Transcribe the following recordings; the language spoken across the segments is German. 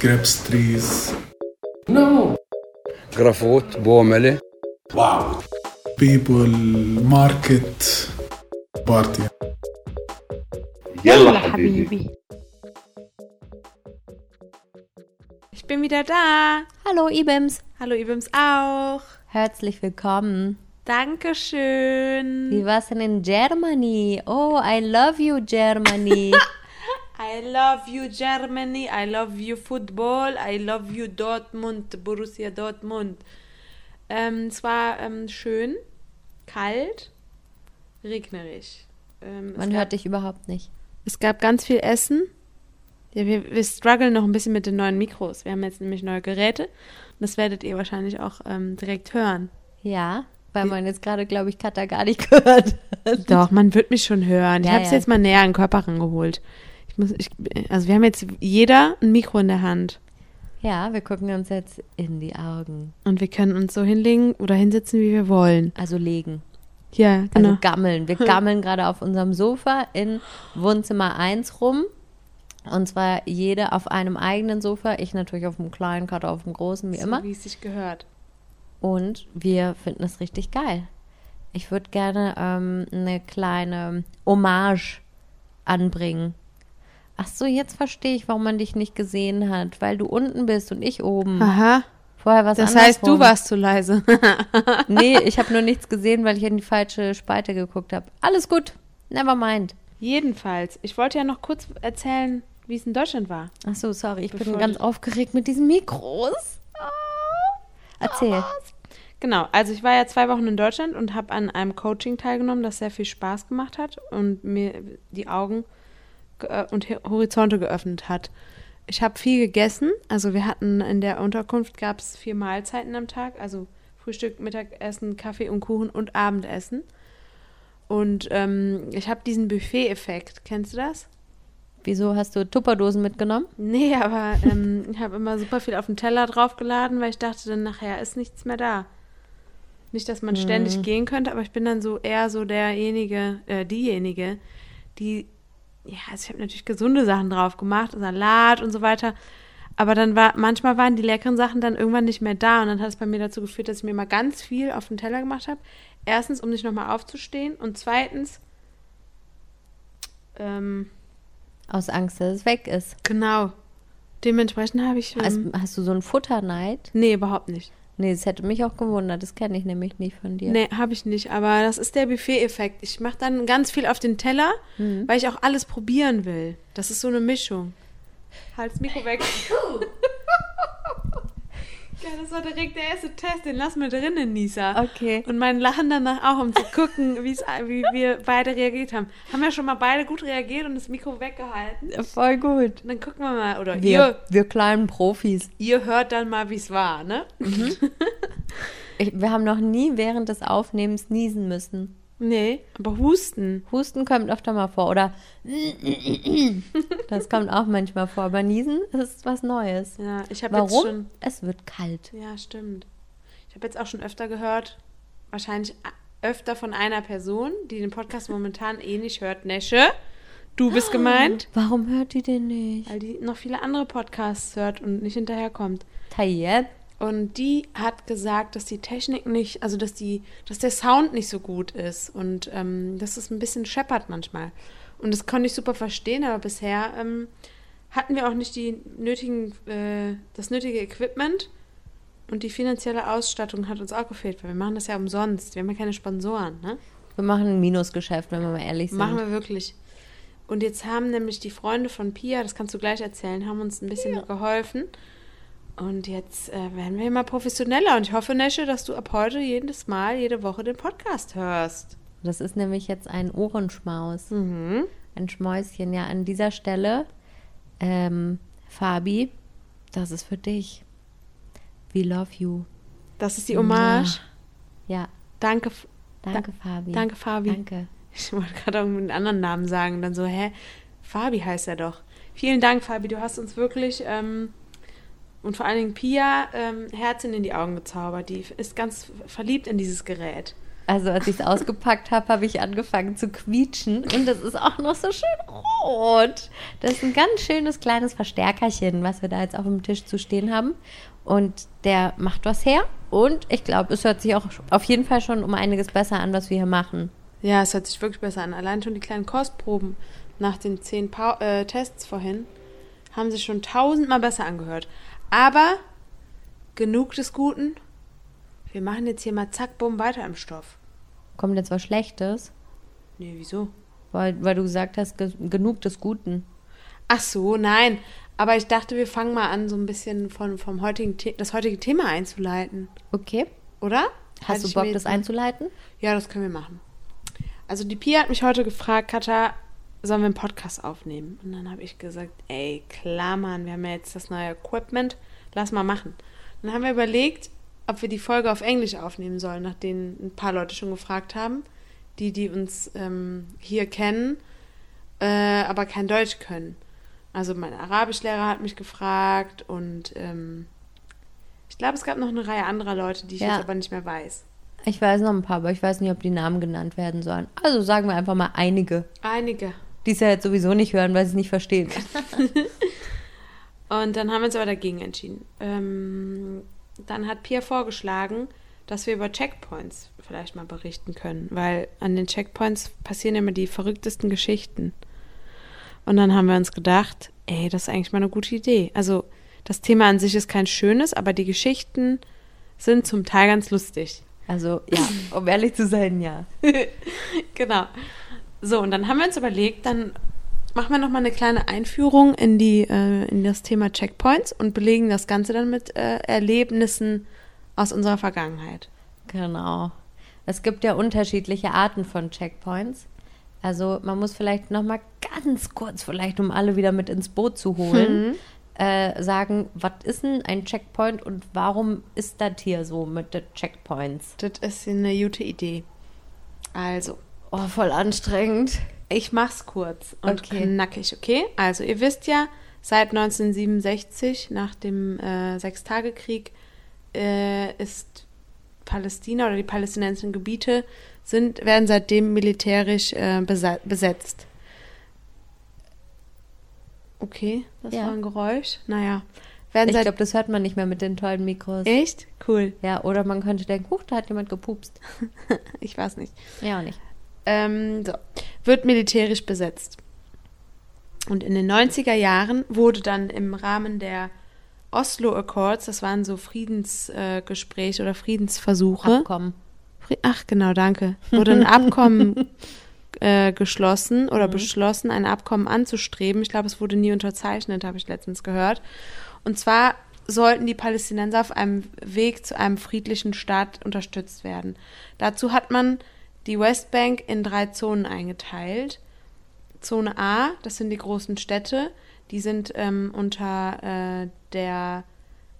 grapes trees. No. Grafot, Boomele. Wow. People, market, party. يلا حبيبي. Ich bin wieder da. Hallo Ibims, Hallo Ibims auch. herzlich willkommen. Dankeschön. Wie war's denn in Germany? Oh, I love you Germany. I love you Germany. I love you Football. I love you Dortmund, Borussia Dortmund. Ähm, es war ähm, schön, kalt, regnerisch. Ähm, Man gab- hört dich überhaupt nicht. Es gab ganz viel Essen. Ja, wir, wir strugglen noch ein bisschen mit den neuen Mikros. Wir haben jetzt nämlich neue Geräte. Das werdet ihr wahrscheinlich auch ähm, direkt hören. Ja, weil man jetzt gerade, glaube ich, Katha gar nicht gehört hat. Doch, man wird mich schon hören. Ich Ja, habe es ja. jetzt mal näher an den Körper rangeholt. Ich muss, ich, also wir haben jetzt jeder ein Mikro in der Hand. Ja, wir gucken uns jetzt in die Augen. Und wir können uns so hinlegen oder hinsetzen, wie wir wollen. Also legen. Ja, Also genau. gammeln. Wir gammeln gerade auf unserem Sofa in Wohnzimmer 1 rum. Und zwar jede auf einem eigenen Sofa. Ich natürlich auf dem kleinen, Katha auf dem großen, wie immer. So, wie es sich gehört. Und wir finden es richtig geil. Ich würde gerne ähm, eine kleine Hommage anbringen. Ach so, jetzt verstehe ich, warum man dich nicht gesehen hat, weil du unten bist und ich oben. Aha. Vorher war es Das heißt, du warst zu leise. Nee, ich habe nur nichts gesehen, weil ich in die falsche Spalte geguckt habe. Alles gut. Never mind. Jedenfalls, ich wollte ja noch kurz erzählen, wie es in Deutschland war. Ach so, sorry, ich bin ganz aufgeregt mit diesen Mikros. Ah. Erzähl. Genau, also ich war ja zwei Wochen in Deutschland und habe an einem Coaching teilgenommen, das sehr viel Spaß gemacht hat und mir die Augen und Horizonte geöffnet hat. Ich habe viel gegessen, also wir hatten in der Unterkunft gab es vier Mahlzeiten am Tag, also Frühstück, Mittagessen, Kaffee und Kuchen und Abendessen. Und ähm, ich habe diesen Buffet-Effekt, kennst du das? Wieso hast du Tupperdosen mitgenommen? Nee, aber ähm, ich habe immer super viel auf den Teller draufgeladen, weil ich dachte, dann nachher ist nichts mehr da. Nicht, dass man ständig gehen könnte, aber ich bin dann so eher so derjenige, äh, diejenige, die, ja, also ich habe natürlich gesunde Sachen drauf gemacht, Salat und so weiter. Aber dann war, manchmal waren die leckeren Sachen dann irgendwann nicht mehr da und dann hat es bei mir dazu geführt, dass ich mir mal ganz viel auf den Teller gemacht habe. Erstens, um nicht nochmal aufzustehen und zweitens, ähm, Aus Angst, dass es weg ist. genau. Dementsprechend habe ich. Hast, Ähm, hast du so einen Futterneid? nee, überhaupt nicht. Nee, das hätte mich auch gewundert. Das kenne ich nämlich nicht von dir. Nee, habe ich nicht. Aber das ist der Buffet-Effekt. Ich mache dann ganz viel auf den Teller, weil ich auch alles probieren will. Das ist so eine Mischung. Halt das Mikro weg. Ja, das war direkt der erste Test. Den lassen wir drinnen, Nisa. Okay. Und mein Lachen danach auch, um zu gucken, wie wir beide reagiert haben. Haben wir schon mal beide gut reagiert und das Mikro weggehalten? Voll gut. Und dann gucken wir mal. Oder Wir, ihr, wir kleinen Profis. ihr hört dann mal, wie es war, ne? Ich, wir haben noch nie während des Aufnehmens niesen müssen. Nee, aber Husten. Husten kommt öfter mal vor. Oder das kommt auch manchmal vor. Aber niesen ist was Neues. Ja, ich habe jetzt Warum? schon... Es wird kalt. Ja, stimmt. Ich habe jetzt auch schon öfter gehört, wahrscheinlich öfter von einer Person, die den Podcast momentan eh nicht hört. Nesche, du bist gemeint, Warum hört die den nicht? weil die noch viele andere Podcasts hört und nicht hinterherkommt. Tayeb? Und die hat gesagt, dass die Technik nicht, also dass die, dass der Sound nicht so gut ist und ähm, dass es ein bisschen scheppert manchmal. Und das konnte ich super verstehen, aber bisher ähm, hatten wir auch nicht die nötigen, äh, das nötige Equipment und die finanzielle Ausstattung hat uns auch gefehlt, weil wir machen das ja umsonst. Wir haben ja keine Sponsoren, ne? Wir machen ein Minusgeschäft, wenn wir mal ehrlich sind. Machen wir wirklich. Und jetzt haben nämlich die Freunde von Pia, das kannst du gleich erzählen, haben uns ein bisschen geholfen. Und jetzt äh, werden wir immer professioneller. Und ich hoffe, Nesche, dass du ab heute jedes Mal, jede Woche den Podcast hörst. Das ist nämlich jetzt ein Ohrenschmaus. Mhm. Ein Schmäuschen. Ja, an dieser Stelle, ähm, Fabi, das ist für dich. We love you. Das ist die Hommage. Ja, Danke, danke, Fabi. danke, Fabi. Danke. Ich wollte gerade irgendeinen anderen Namen sagen. Dann so, hä? Fabi heißt er doch. Vielen Dank, Fabi. Du hast uns wirklich ähm, und vor allen Dingen Pia ähm, Herzchen in die Augen gezaubert. Die ist ganz verliebt in dieses Gerät. Also als ich es ausgepackt habe, habe ich angefangen zu quietschen und das ist auch noch so schön rot. Das ist ein ganz schönes kleines Verstärkerchen, was wir da jetzt auf dem Tisch zu stehen haben. Und der macht was her und ich glaube, es hört sich auch auf jeden Fall schon um einiges besser an, was wir hier machen. Ja, es hört sich wirklich besser an. Allein schon die kleinen Kostproben nach den zehn pa äh, Tests vorhin haben sich schon tausendmal besser angehört. Aber genug des Guten. Wir machen jetzt hier mal zack, bumm, weiter im Stoff. Kommt jetzt was Schlechtes? Nee, wieso? Weil, weil du gesagt hast, ge genug des Guten. Ach so, nein. Aber ich dachte, wir fangen mal an, so ein bisschen von, vom heutigen The das heutige Thema einzuleiten. Okay. Oder? Hast Halte du Bock, das einzuleiten? Ja, das können wir machen. Also die Pia hat mich heute gefragt, Katha, sollen wir einen Podcast aufnehmen? Und dann habe ich gesagt, ey, klar, Mann, wir haben ja jetzt das neue Equipment, lass mal machen. Dann haben wir überlegt, ob wir die Folge auf Englisch aufnehmen sollen, nachdem ein paar Leute schon gefragt haben, die, die uns ähm, hier kennen, äh, aber kein Deutsch können. Also mein Arabischlehrer hat mich gefragt und ähm, ich glaube, es gab noch eine Reihe anderer Leute, die ich Ja. jetzt aber nicht mehr weiß. Ich weiß noch ein paar, aber ich weiß nicht, ob die Namen genannt werden sollen. Also sagen wir einfach mal einige, Einige. Die es ja jetzt sowieso nicht hören, weil sie es nicht verstehen. Und dann haben wir uns aber dagegen entschieden. Ähm, dann hat Pia vorgeschlagen, dass wir über Checkpoints vielleicht mal berichten können, weil an den Checkpoints passieren immer die verrücktesten Geschichten. Und dann haben wir uns gedacht, ey, das ist eigentlich mal eine gute Idee. Also das Thema an sich ist kein schönes, aber die Geschichten sind zum Teil ganz lustig. Also ja, um ehrlich zu sein, ja. Genau. So, und dann haben wir uns überlegt, dann machen wir nochmal eine kleine Einführung in, die, äh, in das Thema Checkpoints und belegen das Ganze dann mit äh, Erlebnissen aus unserer Vergangenheit. Genau. Es gibt ja unterschiedliche Arten von Checkpoints. Also man muss vielleicht noch mal ganz kurz, vielleicht um alle wieder mit ins Boot zu holen, äh, sagen, was ist denn ein Checkpoint und warum ist das hier so mit den Checkpoints? Das ist eine gute Idee. Also, Oh, voll anstrengend. ich mach's kurz und Okay. knackig, okay? Also, ihr wisst ja, seit 1967, nach dem äh, Sechstagekrieg, äh, ist Palästina oder die palästinensischen Gebiete sind, werden seitdem militärisch äh, besetzt. Okay, das Ja. war ein Geräusch. Naja, werden Ich glaube, das hört man nicht mehr mit den tollen Mikros. echt cool. Ja, oder man könnte denken, huch, da hat jemand gepupst. Ich weiß nicht. Ja, auch nicht. Ähm, so. Wird militärisch besetzt. Und in den 90er Jahren wurde dann im Rahmen der Oslo Accords, das waren so Friedensgespräche äh, oder Friedensversuche. Abkommen. Ach, genau, danke. Wurde ein Abkommen äh, geschlossen oder beschlossen, ein Abkommen anzustreben. Ich glaube, es wurde nie unterzeichnet, habe ich letztens gehört. Und zwar sollten die Palästinenser auf einem Weg zu einem friedlichen Staat unterstützt werden. Dazu hat man die Westbank in drei Zonen eingeteilt. Zone A, das sind die großen Städte, die sind ähm, unter äh, der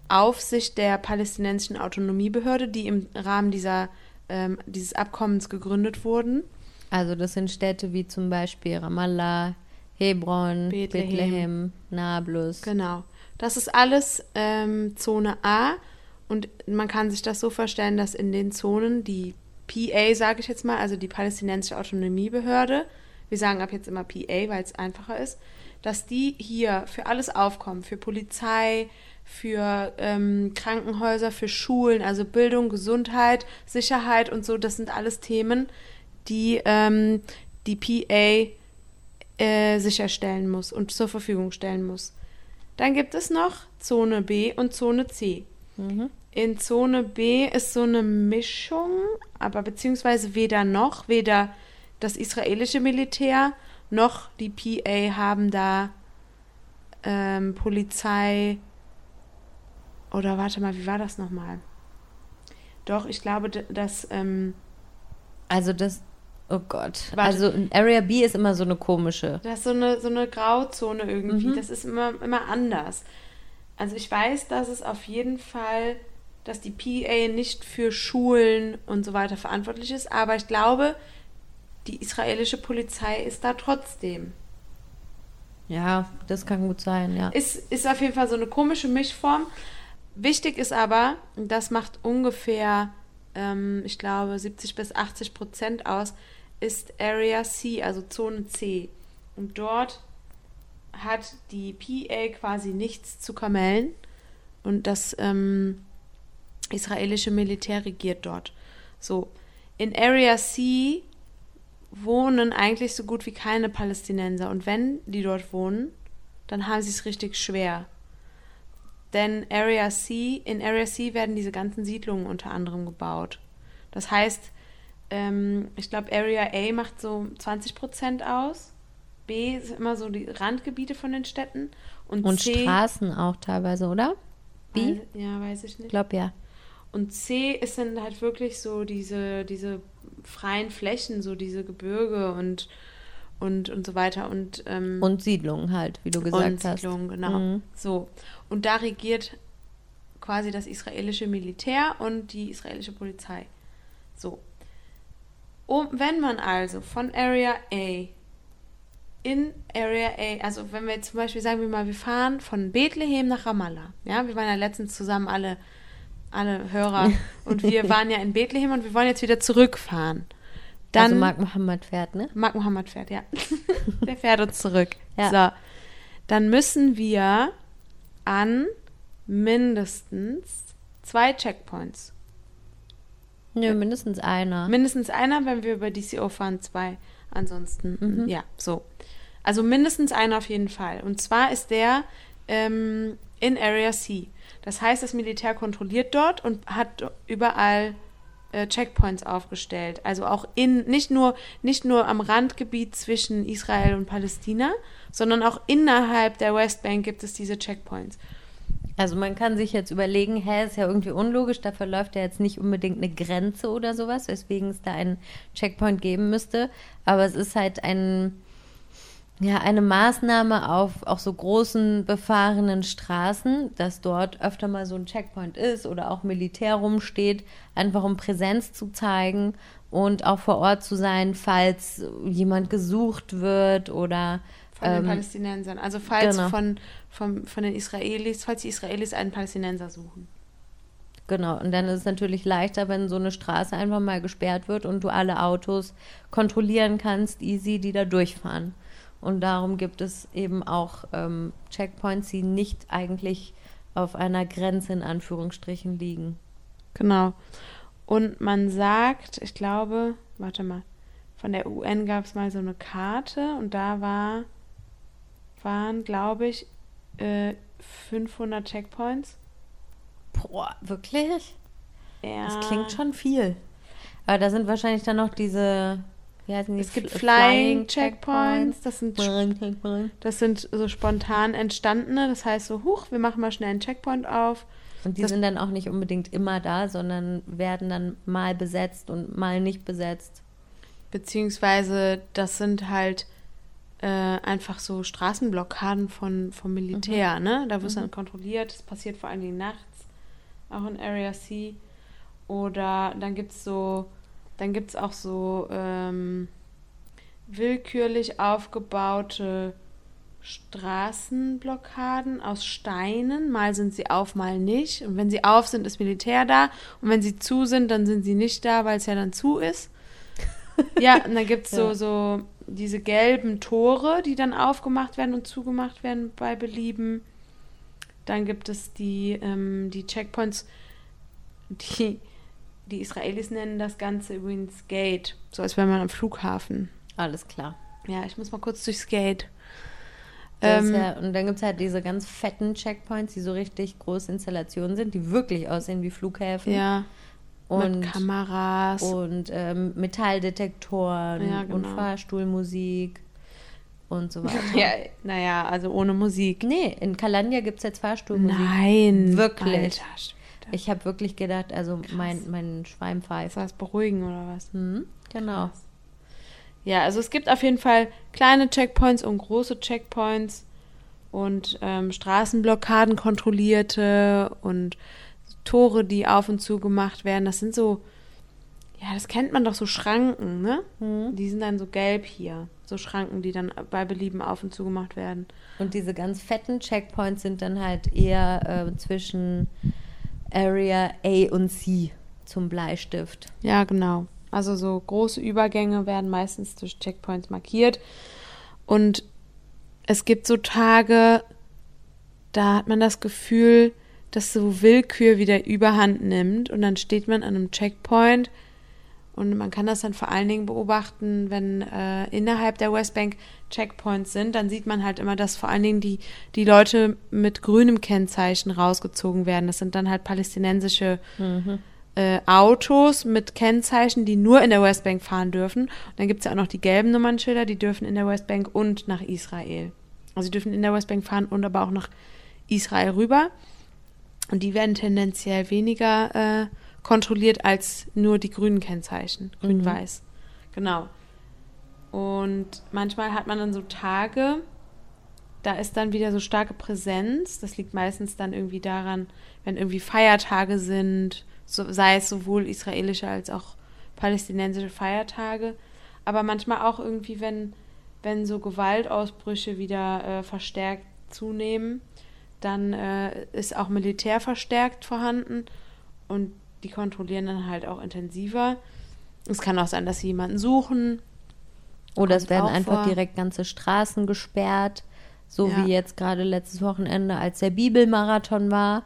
Aufsicht der palästinensischen Autonomiebehörde, die im Rahmen dieser, ähm, dieses Abkommens gegründet wurden. Also das sind Städte wie zum Beispiel Ramallah, Hebron, Bethlehem. Bethlehem, Nablus. Genau. Das ist alles ähm, Zone A und man kann sich das so vorstellen, dass in den Zonen die PA, sage ich jetzt mal, also die palästinensische Autonomiebehörde, wir sagen ab jetzt immer PA, weil es einfacher ist, dass die hier für alles aufkommen, für Polizei, für ähm, Krankenhäuser, für Schulen, also Bildung, Gesundheit, Sicherheit und so, das sind alles Themen, die ähm, die PA äh, sicherstellen muss und zur Verfügung stellen muss. Dann gibt es noch Zone B und Zone C. In Zone B ist so eine Mischung, aber beziehungsweise weder noch, weder das israelische Militär noch die PA haben da ähm, Polizei oder warte mal, wie war das nochmal? Doch, ich glaube, dass ähm, Also das, oh Gott. Warte. Also in Area B ist immer so eine komische. Das ist so eine, so eine Grauzone irgendwie. Das ist immer, immer anders. Also ich weiß, dass es auf jeden Fall, dass die PA nicht für Schulen und so weiter verantwortlich ist, aber ich glaube, die israelische Polizei ist da trotzdem. Ja, das kann gut sein, ja. Ist, ist auf jeden Fall so eine komische Mischform. Wichtig ist aber, das macht ungefähr ähm, ich glaube, 70 bis 80 Prozent aus, ist Area C, also Zone C. Und dort hat die PA quasi nichts zu kamellen und das ähm, israelische Militär regiert dort. So, in Area C wohnen eigentlich so gut wie keine Palästinenser und wenn die dort wohnen, dann haben sie es richtig schwer. Denn Area C, in Area C werden diese ganzen Siedlungen unter anderem gebaut. Das heißt, ähm, ich glaube, Area A macht so 20 Prozent aus. B sind immer so die Randgebiete von den Städten. Und, Und C, Straßen auch teilweise, oder? B? Weiß, ja, weiß ich Ich nicht. glaube ja. Und C ist dann halt wirklich so diese, diese freien Flächen, so diese Gebirge und, und, und so weiter. Und, ähm, Und Siedlungen halt, wie du gesagt und hast. Siedlungen, genau. Mhm. So. Und da regiert quasi das israelische Militär und die israelische Polizei. So. Um, wenn man also von Area A in Area A, also wenn wir jetzt zum Beispiel sagen wir mal, wir fahren von Bethlehem nach Ramallah. Ja, wir waren ja letztens zusammen alle, alle Hörer und wir waren ja in Bethlehem und wir wollen jetzt wieder zurückfahren. Dann also Mark Mohammed fährt, ne? Mark Mohammed fährt, ja. Der fährt uns zurück. Ja. So. Dann müssen wir an mindestens zwei Checkpoints. Nö, mindestens einer. Mindestens einer, wenn wir über DCO fahren, zwei. Ansonsten, Mhm. ja, so. Also mindestens einer auf jeden Fall. Und zwar ist der ähm, in Area C. Das heißt, das Militär kontrolliert dort und hat überall äh, Checkpoints aufgestellt. Also auch in, nicht nur, nicht nur am Randgebiet zwischen Israel und Palästina, sondern auch innerhalb der Westbank gibt es diese Checkpoints. Also man kann sich jetzt überlegen, hä, ist ja irgendwie unlogisch, da verläuft ja jetzt nicht unbedingt eine Grenze oder sowas, weswegen es da einen Checkpoint geben müsste. Aber es ist halt ein, ja, eine Maßnahme auf auch so großen befahrenen Straßen, dass dort öfter mal so ein Checkpoint ist oder auch Militär rumsteht, einfach um Präsenz zu zeigen und auch vor Ort zu sein, falls jemand gesucht wird oder Von den ähm, Palästinensern. Also falls genau. von, von, von den Israelis, falls die Israelis einen Palästinenser suchen. Genau, und dann ist es natürlich leichter, wenn so eine Straße einfach mal gesperrt wird und du alle Autos kontrollieren kannst, easy, die da durchfahren. Und darum gibt es eben auch ähm, Checkpoints, die nicht eigentlich auf einer Grenze in Anführungsstrichen liegen. Genau. Und man sagt, ich glaube, warte mal, von der UN gab es mal so eine Karte und da war, waren, glaube ich, äh, 500 Checkpoints. Boah, wirklich? Ja. Das klingt schon viel. Aber da sind wahrscheinlich dann noch diese, die? Es gibt Fl- Flying Checkpoints, das sind, Flying das sind so spontan entstandene. Das heißt so, huch, wir machen mal schnell einen Checkpoint auf. Und die Das- sind dann auch nicht unbedingt immer da, sondern werden dann mal besetzt und mal nicht besetzt. Beziehungsweise das sind halt äh, einfach so Straßenblockaden von, vom Militär, ne? Da wird dann kontrolliert, das passiert vor allen Dingen nachts, auch in Area C. Oder dann gibt es so, dann gibt es auch so ähm, willkürlich aufgebaute Straßenblockaden aus Steinen. Mal sind sie auf, mal nicht. Und wenn sie auf sind, ist Militär da. Und wenn sie zu sind, dann sind sie nicht da, weil es ja dann zu ist. Ja, und dann gibt es so, Ja. so diese gelben Tore, die dann aufgemacht werden und zugemacht werden bei Belieben. Dann gibt es die, ähm, die Checkpoints, die, die Israelis nennen das Ganze übrigens Gate, so als wäre man am Flughafen. Alles klar. Ja, ich muss mal kurz durchs Gate. Ähm, ja, und dann gibt es halt diese ganz fetten Checkpoints, die so richtig große Installationen sind, die wirklich aussehen wie Flughäfen. ja, und, mit Kameras. und ähm, Metalldetektoren Ja, und genau. Fahrstuhlmusik und so weiter. Ja, naja, also ohne Musik. Nee, in Kalandia gibt es jetzt Fahrstuhlmusik. Nein. Wirklich? Alter, Schwede. Ich habe wirklich gedacht, also mein, mein Schwein pfeift. Das beruhigen oder was? Hm, genau. Ja, also es gibt auf jeden Fall kleine Checkpoints und große Checkpoints und ähm, Straßenblockaden kontrollierte und Tore, die auf und zu gemacht werden. Das sind so, ja, das kennt man doch so Schranken, ne? Hm. Die sind dann so gelb hier. So Schranken, die dann bei Belieben auf und zu gemacht werden. Und diese ganz fetten Checkpoints sind dann halt eher äh, zwischen Area A und C. zum Bleistift. Ja, genau. Also so große Übergänge werden meistens durch Checkpoints markiert. Und es gibt so Tage, da hat man das Gefühl, dass so Willkür wieder überhand nimmt und dann steht man an einem Checkpoint und man kann das dann vor allen Dingen beobachten, wenn äh, innerhalb der Westbank Checkpoints sind, dann sieht man halt immer, dass vor allen Dingen die, die Leute mit grünem Kennzeichen rausgezogen werden. Das sind dann halt palästinensische äh, Autos mit Kennzeichen, die nur in der Westbank fahren dürfen. Und dann gibt es ja auch noch die gelben Nummernschilder, die dürfen in der Westbank und nach Israel. Also sie dürfen in der Westbank fahren und aber auch nach Israel rüber. Und die werden tendenziell weniger äh, kontrolliert als nur die grünen Kennzeichen. Grün-Weiß. Genau. Und manchmal hat man dann so Tage, da ist dann wieder so starke Präsenz. Das liegt meistens dann irgendwie daran, wenn irgendwie Feiertage sind, so, sei es sowohl israelische als auch palästinensische Feiertage. Aber manchmal auch irgendwie, wenn, wenn so Gewaltausbrüche wieder äh, verstärkt zunehmen, dann äh, ist auch Militär verstärkt vorhanden und die kontrollieren dann halt auch intensiver. Es kann auch sein, dass sie jemanden suchen. Oder es werden einfach vor. direkt ganze Straßen gesperrt. So Ja. wie jetzt gerade letztes Wochenende, als der Bibelmarathon war.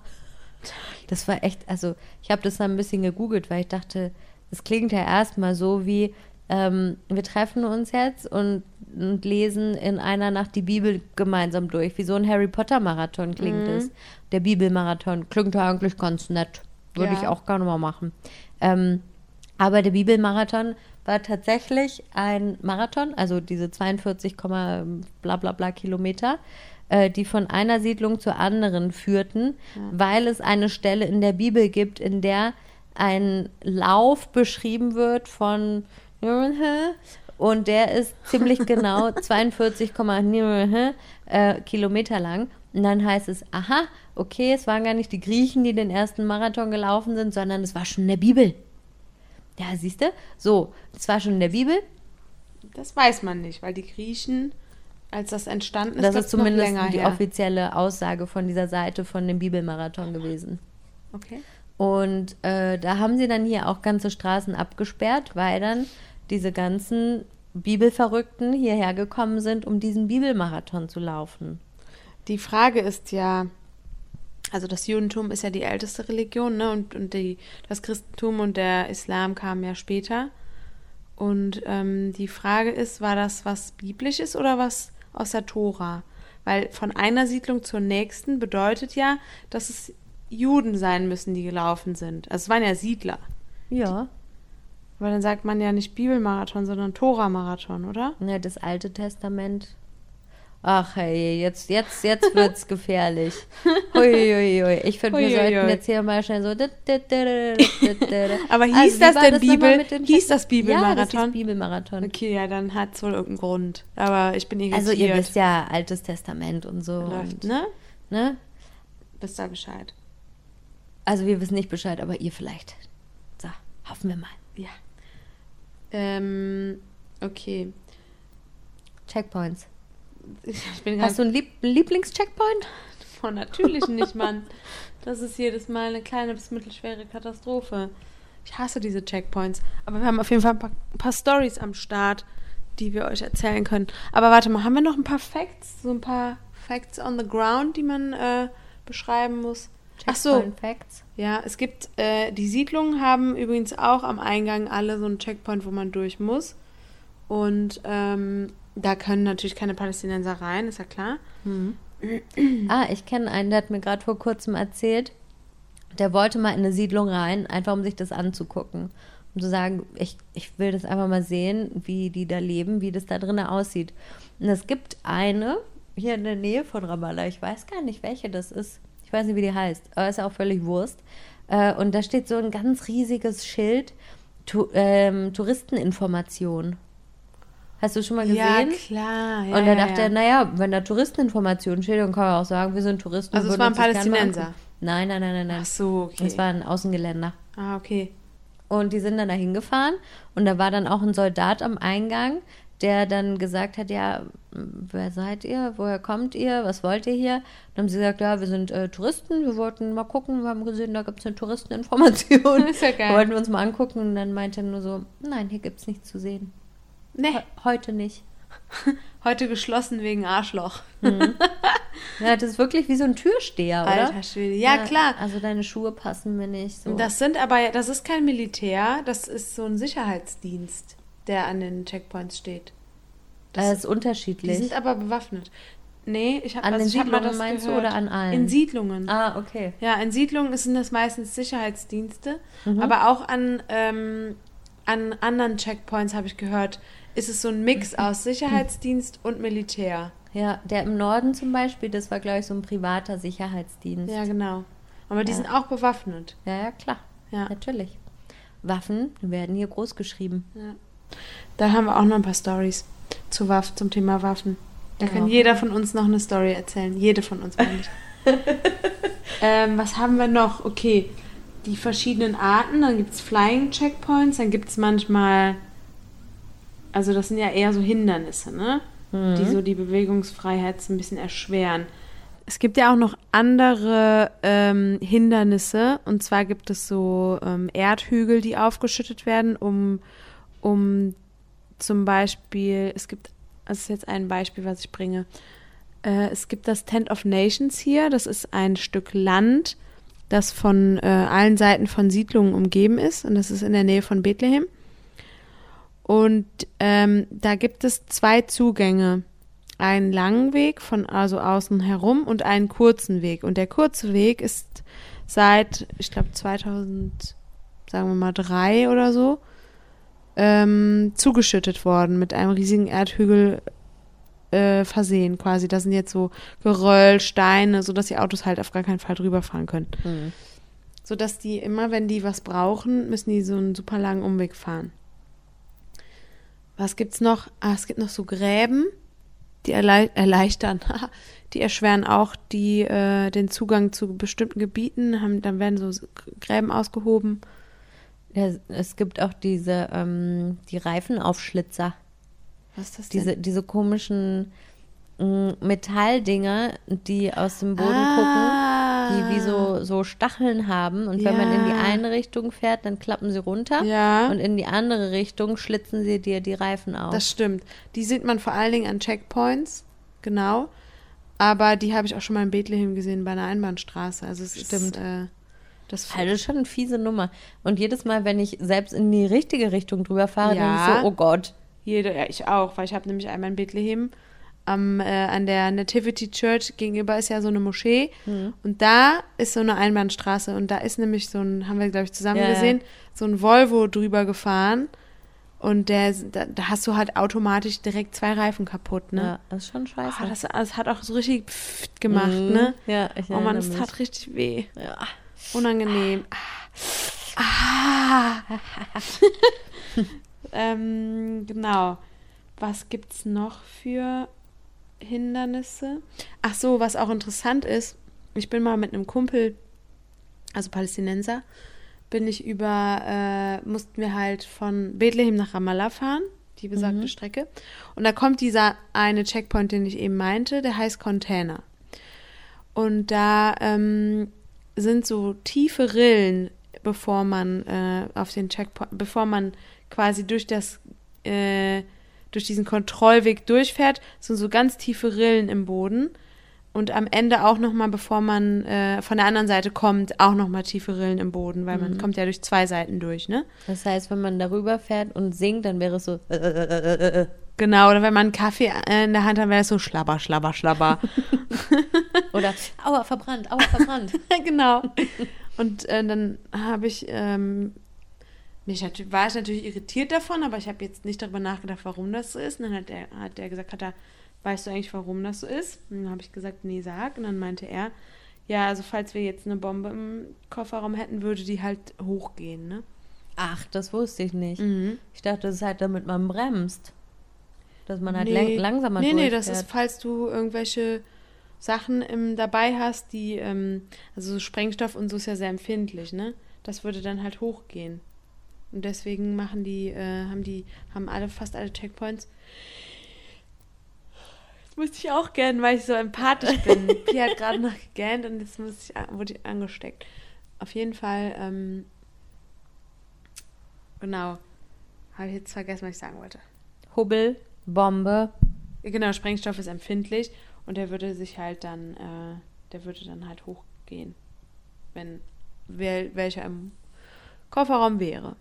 Das war echt, also ich habe das dann ein bisschen gegoogelt, weil ich dachte, es klingt ja erstmal so wie, ähm, wir treffen uns jetzt und, und lesen in einer Nacht die Bibel gemeinsam durch. Wie so ein Harry Potter Marathon klingt Mhm. es. Der Bibelmarathon klingt ja eigentlich ganz nett. Würde Ja. ich auch gerne mal machen. Ähm, aber der Bibelmarathon war tatsächlich ein Marathon, also diese 42, Komma bla bla bla Kilometer, äh, die von einer Siedlung zur anderen führten, weil es eine Stelle in der Bibel gibt, in der ein Lauf beschrieben wird von und der ist ziemlich genau 42, äh, Kilometer lang. Und dann heißt es, aha, okay, es waren gar nicht die Griechen, die den ersten Marathon gelaufen sind, sondern es war schon in der Bibel. Ja, siehst du? So, es war schon in der Bibel. Das weiß man nicht, weil die Griechen, als das entstanden ist, Das das ist zumindest die her. offizielle Aussage von dieser Seite von dem Bibelmarathon gewesen. Okay. Und äh, da haben sie dann hier auch ganze Straßen abgesperrt, weil dann diese ganzen Bibelverrückten hierher gekommen sind, um diesen Bibelmarathon zu laufen. Die Frage ist ja, also das Judentum ist ja die älteste Religion, ne? Und, und die, das Christentum und der Islam kamen ja später. Und ähm, die Frage ist, war das was Biblisches oder was aus der Tora? Weil von einer Siedlung zur nächsten bedeutet ja, dass es Juden sein müssen, die gelaufen sind. Also es waren ja Siedler. Ja. Aber dann sagt man ja nicht Bibelmarathon, sondern Tora-Marathon, oder? Ne, das Alte Testament. Ach hey, jetzt, jetzt, jetzt wird's gefährlich. Hui. Ich finde, wir sollten jetzt hier mal schnell so. Aber hieß Also, das denn nochmal Bibel? Hieß das Ja, das Bibelmarathon? Bibelmarathon. Okay, ja, dann hat es wohl irgendeinen Grund. Aber ich bin irritiert. Also ihr wisst ja, Altes Testament und so. Läuft, und, ne? ne? Wisst ihr Bescheid. Also wir wissen nicht Bescheid, aber ihr vielleicht. So, hoffen wir mal. Ja. Ähm, okay. Checkpoints. Hast du einen Lieb Lieblingscheckpoint? Oh, natürlich nicht, Mann. Das ist jedes Mal eine kleine bis mittelschwere Katastrophe. Ich hasse diese Checkpoints. Aber wir haben auf jeden Fall ein paar, ein paar Stories am Start, die wir euch erzählen können. Aber warte mal, haben wir noch ein paar Facts? So ein paar Facts on the ground, die man äh, beschreiben muss? Ach so, Checkpoint Facts. ja, es gibt, äh, die Siedlungen haben übrigens auch am Eingang alle so einen Checkpoint, wo man durch muss. Und ähm, da können natürlich keine Palästinenser rein, ist ja klar. Ah, ich kenne einen, der hat mir gerade vor kurzem erzählt, der wollte mal in eine Siedlung rein, einfach um sich das anzugucken. Um zu sagen, ich, ich will das einfach mal sehen, wie die da leben, wie das da drinnen aussieht. Und es gibt eine hier in der Nähe von Ramallah, ich weiß gar nicht, welche das ist. Ich weiß nicht, wie die heißt, aber ist ja auch völlig Wurst. Äh, und da steht so ein ganz riesiges Schild, ähm, Touristeninformation. Hast du schon mal gesehen? Ja, klar. Ja, und da ja, dachte ja. er, naja, wenn da Touristeninformationen steht, dann kann man auch sagen, wir sind Touristen. Also und es waren das Palästinenser? Nein, nein, nein, nein, nein. Ach so, okay. Es war ein Außengeländer. ah, okay. Und die sind dann da hingefahren und da war dann auch ein Soldat am Eingang, der dann gesagt hat, ja, wer seid ihr? Woher kommt ihr? Was wollt ihr hier? Dann haben sie gesagt, ja, wir sind äh, Touristen. Wir wollten mal gucken. Wir haben gesehen, da gibt es eine Touristeninformation. Ist ja geil. Wollten wir uns mal angucken. Und dann meinte er nur so, nein, hier gibt es nichts zu sehen. Nee, He heute nicht. heute geschlossen wegen Arschloch. Ja, das ist wirklich wie so ein Türsteher, oder? Alter Schwede. Ja, klar. Also deine Schuhe passen mir nicht. So. Das sind aber, das ist kein Militär, das ist so ein Sicherheitsdienst, der an den Checkpoints steht. das ist Die unterschiedlich. sind aber bewaffnet. Nee, ich habe An also den ich hab mal Siedlungen das meinst du gehört. oder an allen? In Siedlungen. ah, okay. Ja, in Siedlungen sind das meistens Sicherheitsdienste, Mhm. aber auch an, ähm, an anderen Checkpoints habe ich gehört, ist es so ein Mix aus Sicherheitsdienst und Militär. Ja, der im Norden zum Beispiel, das war, glaube ich, so ein privater Sicherheitsdienst. Ja, genau. Aber die Ja. sind auch bewaffnet. ja, ja, klar. Ja. Natürlich. Waffen werden hier groß geschrieben. Da haben wir auch noch ein paar Stories zu Waff zum Thema Waffen. Da Ja. kann jeder von uns noch eine Story erzählen. Jede von uns, ähm, was haben wir noch? Okay, die verschiedenen Arten. Dann gibt es Flying Checkpoints. Dann gibt es manchmal, also das sind ja eher so Hindernisse, ne? Die so die Bewegungsfreiheit so ein bisschen erschweren. Es gibt ja auch noch andere ähm, Hindernisse. Und zwar gibt es so ähm, Erdhügel, die aufgeschüttet werden, um, um zum Beispiel, es gibt, das ist jetzt ein Beispiel, was ich bringe. Äh, es gibt das Tent of Nations hier. Das ist ein Stück Land, das von äh, allen Seiten von Siedlungen umgeben ist. Und das ist in der Nähe von Bethlehem. Und ähm, da gibt es zwei Zugänge. Einen langen Weg von also außen herum und einen kurzen Weg. Und der kurze Weg ist seit, ich glaube, 2000, sagen wir mal, drei oder so, ähm, zugeschüttet worden, mit einem riesigen Erdhügel äh, versehen quasi. Da sind jetzt so Geröll, Steine, sodass die Autos halt auf gar keinen Fall drüber fahren können. Hm. Sodass die immer, wenn die was brauchen, müssen die so einen super langen Umweg fahren. Was gibt's noch? Ah, es gibt noch so Gräben, die erlei erleichtern, die erschweren auch die, äh, den Zugang zu bestimmten Gebieten. Haben, dann werden so Gräben ausgehoben. Es gibt auch diese, ähm, die Reifenaufschlitzer. Was ist das denn? Diese, diese komischen mh, Metalldinger, die aus dem Boden Ah. gucken, die wie so, so Stacheln haben. Und wenn man in die Ja. eine Richtung fährt, dann klappen sie runter. Ja. Und in die andere Richtung schlitzen sie dir die Reifen auf. Das stimmt. Die sieht man vor allen Dingen an Checkpoints, genau. Aber die habe ich auch schon mal in Bethlehem gesehen bei einer Einbahnstraße. Also es Stimmt. ist äh, das Also das ist schon eine fiese Nummer. Und jedes Mal, wenn ich selbst in die richtige Richtung drüber fahre, Ja. denke ich so, oh Gott. Jede, ja, ich auch, weil ich habe nämlich einmal in Bethlehem am, äh, an der Nativity Church gegenüber ist ja so eine Moschee Mhm. und da ist so eine Einbahnstraße und da ist nämlich so ein, haben wir glaube ich zusammen Ja, ja. gesehen, so ein Volvo drüber gefahren und der, da, da hast du halt automatisch direkt zwei Reifen kaputt, ne? Ja, das ist schon scheiße. Ah, das, das hat auch so richtig pfft gemacht, Mhm. ne? Ja, ich Oh Mann, mich. tat richtig weh. Ja. Unangenehm. Ah. ähm, genau. Was gibt's noch für Hindernisse? Ach so, was auch interessant ist, ich bin mal mit einem Kumpel, also Palästinenser, bin ich über, äh, mussten wir halt von Bethlehem nach Ramallah fahren, die besagte Strecke. Und da kommt dieser eine Checkpoint, den ich eben meinte, der heißt Container. Und da ähm, sind so tiefe Rillen, bevor man äh, auf den Checkpoint, bevor man quasi durch das, äh, durch diesen Kontrollweg durchfährt, sind so ganz tiefe Rillen im Boden. Und am Ende auch nochmal, bevor man äh, von der anderen Seite kommt, auch nochmal tiefe Rillen im Boden, weil man kommt ja durch zwei Seiten durch, ne? Das heißt, wenn man darüber fährt und singt, dann wäre es so. Äh, äh, äh. Genau, oder wenn man einen Kaffee in der Hand hat, wäre es so schlabber, schlabber, schlabber. Oder aua, verbrannt, aua, verbrannt. genau. Und äh, dann habe ich, ähm, mich natürlich, war ich natürlich irritiert davon, aber ich habe jetzt nicht darüber nachgedacht, warum das so ist. Und dann hat er hat der gesagt, hat er, weißt du eigentlich, warum das so ist? Und dann habe ich gesagt, nee, sag. Und dann meinte er, ja, also falls wir jetzt eine Bombe im Kofferraum hätten, würde die halt hochgehen, ne? Ach, das wusste ich nicht. Mhm. Ich dachte, das ist halt, damit man bremst. Dass man halt Nee. lang langsamer Nee, nee, das ist, falls du irgendwelche Sachen im, dabei hast, die, ähm, also so Sprengstoff und so ist ja sehr empfindlich, ne? Das würde dann halt hochgehen. Und deswegen machen die, äh, haben die, haben alle, fast alle Checkpoints Musste ich auch gern, weil ich so empathisch bin. Pia hat gerade noch gegähnt und jetzt muss ich, an- wurde ich angesteckt. Auf jeden Fall, ähm, genau. Habe ich jetzt vergessen, was ich sagen wollte. Hubbel, Bombe. Genau, Sprengstoff ist empfindlich und der würde sich halt dann, äh, der würde dann halt hochgehen, wenn wel, welcher im Kofferraum wäre.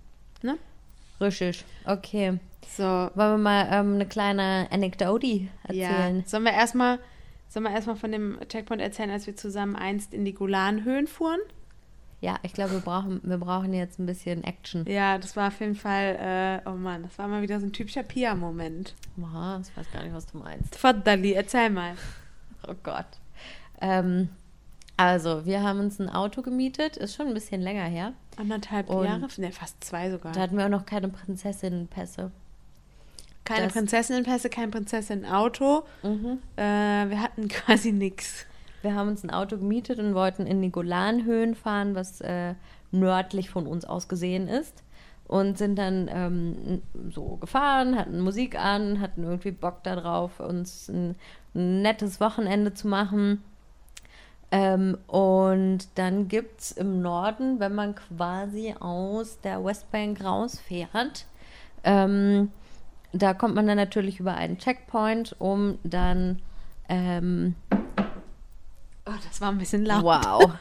Richtig. Okay. So, Wollen wir mal ähm, eine kleine Anekdote erzählen? ja. Sollen wir erstmal, sollen wir erstmal von dem Checkpoint erzählen, als wir zusammen einst in die Golanhöhen fuhren? Ja, ich glaube, wir brauchen, wir brauchen jetzt ein bisschen Action. Ja, das war auf jeden Fall, äh, oh Mann, das war mal wieder so ein typischer Pia-Moment. Aha, ich weiß gar nicht, was du meinst. Tfaddali, erzähl mal. Oh Gott. Ähm, also, wir haben uns ein Auto gemietet, ist schon ein bisschen länger her. Anderthalb Und- Jahre? Ne, fast zwei sogar. Da hatten wir auch noch keine Prinzessinnenpässe. keine das- Prinzessinnenpässe, kein Prinzessin-Auto. Mhm. Äh, wir hatten quasi nix. Wir haben uns ein Auto gemietet und wollten in die Golanhöhen fahren, was äh, nördlich von uns aus gesehen ist. Und sind dann ähm, so gefahren, hatten Musik an, hatten irgendwie Bock darauf, uns ein, ein nettes Wochenende zu machen. Ähm, und dann gibt es im Norden, wenn man quasi aus der Westbank rausfährt, ähm, da kommt man dann natürlich über einen Checkpoint, um dann ähm, Oh, das war ein bisschen laut. Wow.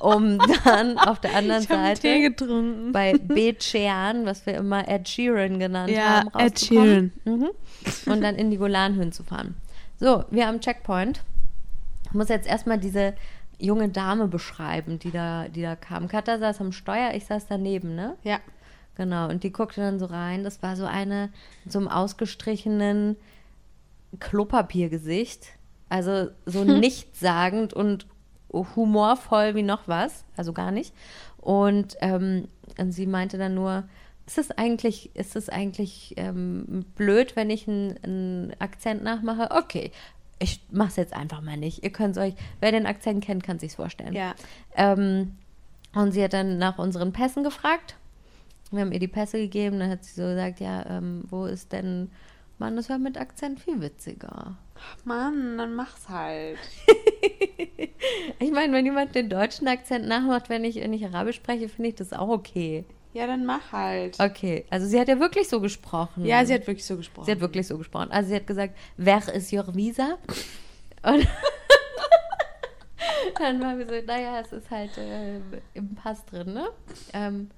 Um dann auf der anderen Ich einen Tee Seite getrunken. bei Bechean, was wir immer Ed Sheeran genannt Ja, haben, Ed rauszukommen. Mhm. Und dann in die Golanhöhen zu fahren. So, wir am Checkpoint. Ich muss jetzt erstmal diese junge Dame beschreiben, die da, die da kam. Katha saß am Steuer, ich saß daneben, ne? Ja. Genau, und die guckte dann so rein. Das war so eine mit so einem ausgestrichenen Klopapiergesicht. Also so nichtssagend und humorvoll wie noch was. Also gar nicht. Und, ähm, und sie meinte dann nur, ist es eigentlich, ist es eigentlich ähm, blöd, wenn ich einen Akzent nachmache? Okay, ich mach's jetzt einfach mal nicht. Ihr könnt euch, wer den Akzent kennt, kann sich's vorstellen. Ja. Ähm, und sie hat dann nach unseren Pässen gefragt. Wir haben ihr die Pässe gegeben. Dann hat sie so gesagt, ja, ähm, wo ist denn, Mann, das wäre mit Akzent viel witziger. Mann, dann mach's halt. Ich meine, wenn jemand den deutschen Akzent nachmacht, wenn ich, wenn ich Arabisch spreche, finde ich das auch okay. Ja, dann mach halt. Okay, also sie hat ja wirklich so gesprochen. Ja, sie hat wirklich so gesprochen. Sie hat wirklich so gesprochen. Also sie hat gesagt, wer ist your visa? Und dann waren wir so, naja, es ist halt äh, im Pass drin, ne? Ähm,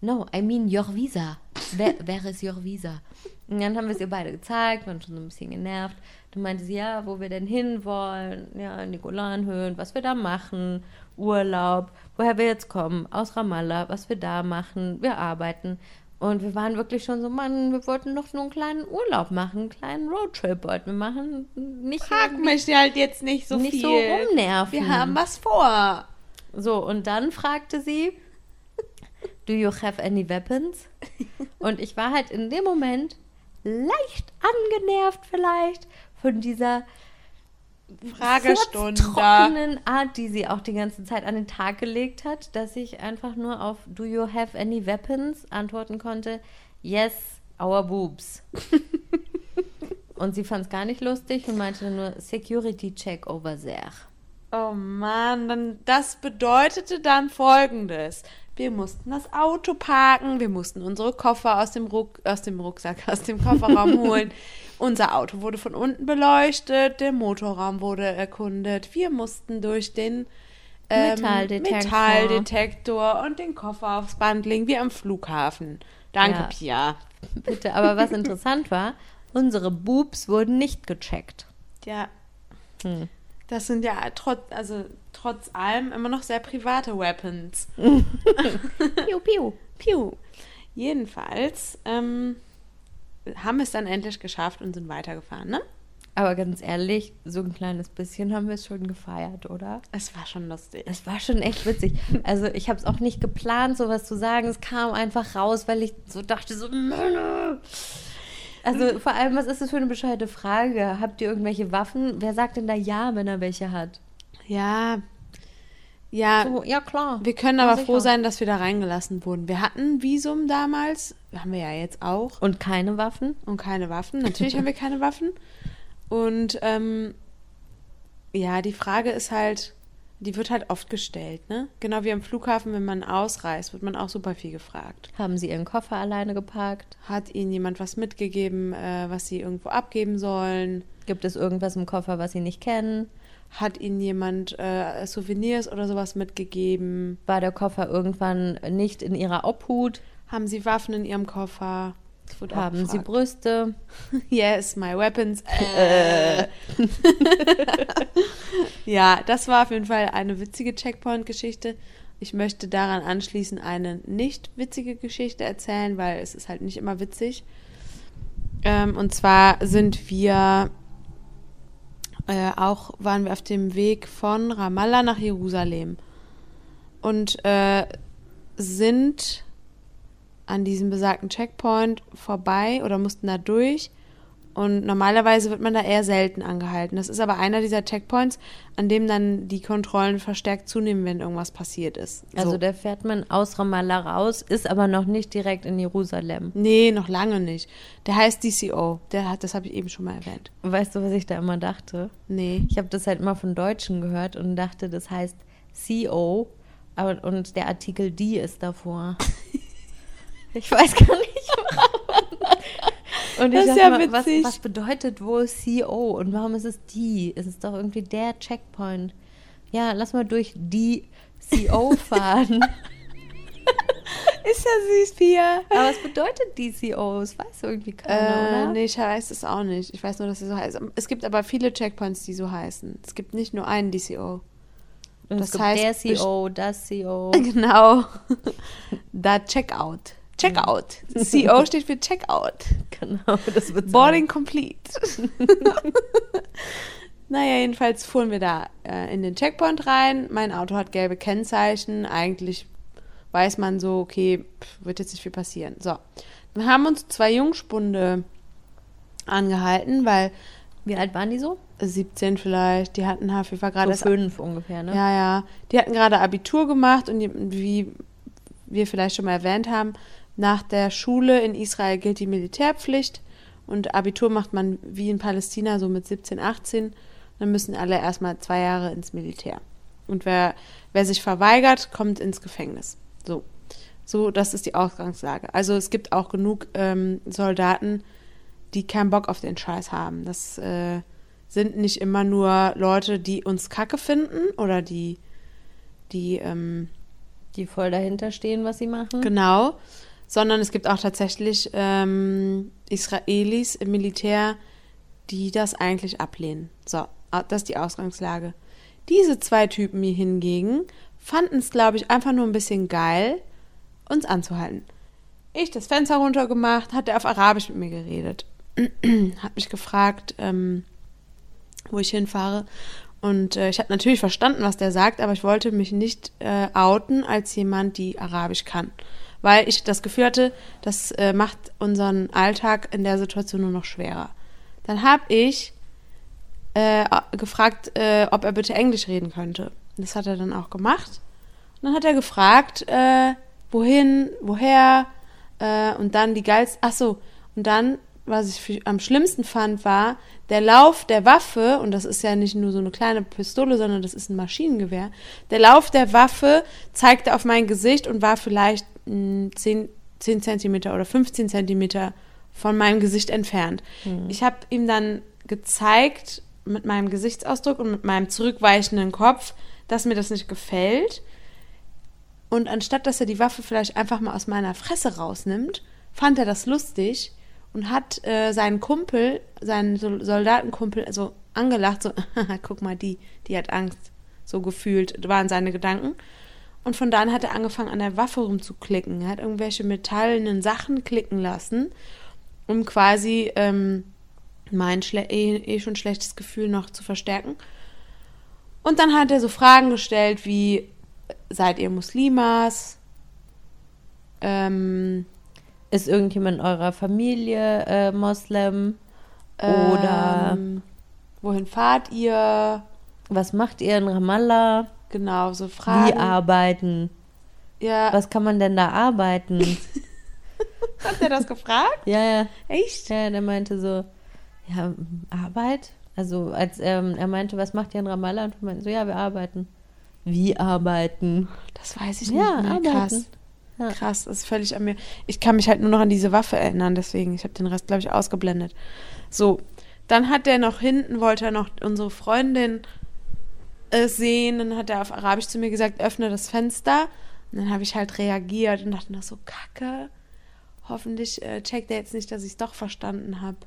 no, I mean your visa. Wer, wer ist your visa? Und dann haben wir es ihr beide gezeigt, waren schon so ein bisschen genervt. Dann meinte sie, ja, wo wir denn hinwollen, ja, in die Golanhöhen, was wir da machen, Urlaub, woher wir jetzt kommen, aus Ramallah, was wir da machen, wir arbeiten. Und wir waren wirklich schon so, Mann, wir wollten doch nur einen kleinen Urlaub machen, einen kleinen Roadtrip wollten wir machen. Nicht, Frag mich halt jetzt nicht so nicht viel. so rumnerven. Wir haben was vor. So, und dann fragte sie, do you have any weapons? Und ich war halt in dem Moment leicht angenervt vielleicht von dieser Fragestunde. trockenen Art, die sie auch die ganze Zeit an den Tag gelegt hat, dass ich einfach nur auf Do you have any weapons antworten konnte, Yes, our boobs. und sie fand es gar nicht lustig und meinte nur Security check over there. Oh Mann, dann, das bedeutete dann folgendes. Wir mussten das Auto parken, wir mussten unsere Koffer aus dem, Ruck, aus dem Rucksack, aus dem Kofferraum holen. Unser Auto wurde von unten beleuchtet, der Motorraum wurde erkundet. Wir mussten durch den ähm, Metalldetektor. Metalldetektor und den Koffer aufs Band legen, wie am Flughafen. Danke, Ja. Pia. Bitte, aber was interessant war, unsere Boobs wurden nicht gecheckt. Ja, Hm. das sind ja trotz, also trotz allem immer noch sehr private Weapons. Piu, piu. Piu. Jedenfalls ähm, haben wir es dann endlich geschafft und sind weitergefahren, ne? Aber ganz ehrlich, so ein kleines bisschen haben wir es schon gefeiert, oder? Es war schon lustig. Es war schon echt witzig. Also ich habe es auch nicht geplant, sowas zu sagen. Es kam einfach raus, weil ich so dachte, so, Männer. Also vor allem, was ist das für eine bescheuerte Frage? Habt ihr irgendwelche Waffen? Wer sagt denn da ja, wenn er welche hat? Ja. Ja, So, ja klar. wir können aber sicher. froh sein, dass wir da reingelassen wurden. Wir hatten Visum damals, haben wir ja jetzt auch, Und keine Waffen? und keine Waffen. Natürlich haben wir keine Waffen. Und ähm, ja, die Frage ist halt, die wird halt oft gestellt, ne? Genau wie am Flughafen, wenn man ausreist, wird man auch super viel gefragt. Haben Sie Ihren Koffer alleine geparkt? Hat ihnen jemand was mitgegeben, äh, was sie irgendwo abgeben sollen? Gibt es irgendwas im Koffer, was Sie nicht kennen? Hat ihnen jemand äh, Souvenirs oder sowas mitgegeben? War der Koffer irgendwann nicht in Ihrer Obhut? Haben sie Waffen in ihrem Koffer? Haben Sie. Brüste? Yes, my weapons. Äh. ja, das war auf jeden Fall eine witzige Checkpoint-Geschichte. Ich möchte daran anschließend eine nicht witzige Geschichte erzählen, weil es ist halt nicht immer witzig. Ähm, und zwar sind wir äh, auch, waren wir auf dem Weg von Ramallah nach Jerusalem und äh, sind an diesem besagten Checkpoint vorbei oder mussten da durch. Und normalerweise wird man da eher selten angehalten. Das ist aber einer dieser Checkpoints, an dem dann die Kontrollen verstärkt zunehmen, wenn irgendwas passiert ist. Also so. da fährt man aus Ramallah raus, ist aber noch nicht direkt in Jerusalem. Nee, noch lange nicht. Der heißt DCO. Der hat, das habe ich eben schon mal erwähnt. Weißt du, was ich da immer dachte? Nee. Ich habe das halt immer von Deutschen gehört und dachte, das heißt CO aber, und der Artikel die ist davor. ich weiß gar nicht warum. Und ich Das ist ja mal, was, was bedeutet wohl CO und warum ist es die? Es ist doch irgendwie der Checkpoint. Ja, lass mal durch die CO fahren. Ist ja süß, Pia. Aber was bedeutet DCO? Das weiß irgendwie keiner, Äh, oder? nee, ich weiß es auch nicht. Ich weiß nur, dass sie so heißt. Es gibt aber viele Checkpoints, die so heißen. Es gibt nicht nur einen DCO. Und das heißt, der CO, das CO. Genau. Da Checkout. Checkout. CO steht für Checkout. Genau, das wird Boarding complete. naja, jedenfalls fuhren wir da äh, in den Checkpoint rein. Mein Auto hat gelbe Kennzeichen. Eigentlich weiß man so, okay, pff, wird jetzt nicht viel passieren. So. Dann haben uns zwei Jungspunde angehalten, weil Wie alt waren die so? 17 vielleicht, die hatten Fall gerade so fünf ungefähr, ne? Ja, ja. Die hatten gerade Abitur gemacht und die- wie wir vielleicht schon mal erwähnt haben, nach der Schule in Israel gilt die Militärpflicht und Abitur macht man wie in Palästina so mit 17, 18. Dann müssen alle erstmal zwei Jahre ins Militär. Und wer, wer sich verweigert, kommt ins Gefängnis. So. So, das ist die Ausgangslage. Also es gibt auch genug ähm, Soldaten, die keinen Bock auf den Scheiß haben. Das äh, sind nicht immer nur Leute, die uns Kacke finden oder die, die, ähm, Die voll dahinter stehen, was sie machen. genau, sondern es gibt auch tatsächlich ähm, Israelis im Militär, die das eigentlich ablehnen. So, ah, das ist die Ausgangslage. Diese zwei Typen hier hingegen fanden es, glaube ich, einfach nur ein bisschen geil, uns anzuhalten. Ich das Fenster runtergemacht, hat er auf Arabisch mit mir geredet. hat mich gefragt, ähm, wo ich hinfahre. Und äh, ich habe natürlich verstanden, was der sagt, aber ich wollte mich nicht äh, outen als jemand, die Arabisch kann. Weil ich das Gefühl hatte, das äh, macht unseren Alltag in der Situation nur noch schwerer. Dann habe ich äh, gefragt, äh, ob er bitte Englisch reden könnte. Das hat er dann auch gemacht. Und dann hat er gefragt, äh, wohin, woher, äh, und dann die geilste, ach so, und dann, was ich am schlimmsten fand, war der Lauf der Waffe, und das ist ja nicht nur so eine kleine Pistole, sondern das ist ein Maschinengewehr. Der Lauf der Waffe zeigte auf mein Gesicht und war vielleicht 10, 10 Zentimeter oder 15 Zentimeter von meinem Gesicht entfernt. Ich habe ihm dann gezeigt, mit meinem Gesichtsausdruck und mit meinem zurückweichenden Kopf, dass mir das nicht gefällt. Und anstatt dass er die Waffe vielleicht einfach mal aus meiner Fresse rausnimmt, fand er das lustig und hat äh, seinen Kumpel, seinen Sol- Soldatenkumpel, so angelacht, so, guck mal, die, die hat Angst. So gefühlt waren seine Gedanken. Und von da an hat er angefangen, an der Waffe rumzuklicken. Er hat irgendwelche metallenen Sachen klicken lassen, um quasi ähm, mein eh, eh schon schlechtes Gefühl noch zu verstärken. Und dann hat er so Fragen gestellt wie, seid ihr Muslimas? Ähm, Ist irgendjemand in eurer Familie äh, Moslem? Oder ähm, wohin fahrt ihr? was macht ihr in Ramallah? Genau, so Wie Fragen. arbeiten? ja, Was kann man denn da arbeiten? hat er das gefragt? ja, ja. Echt? Ja, der meinte so, ja, Arbeit? Also als ähm, er meinte, was macht ihr in Ramallah? Und wir meinten so, ja, wir arbeiten. Wie arbeiten? Das weiß ich Ja, nicht mehr. arbeiten. Krass. Ja. Krass, das ist völlig an mir. Ich kann mich halt nur noch an diese Waffe erinnern, deswegen. Ich habe den Rest, glaube ich, ausgeblendet. So, dann hat der noch hinten, wollte er noch unsere Freundin äh, sehen. Dann hat er auf Arabisch zu mir gesagt, öffne das Fenster. Und dann habe ich halt reagiert und dachte noch so, kacke. Hoffentlich äh, checkt er jetzt nicht, dass ich es doch verstanden habe.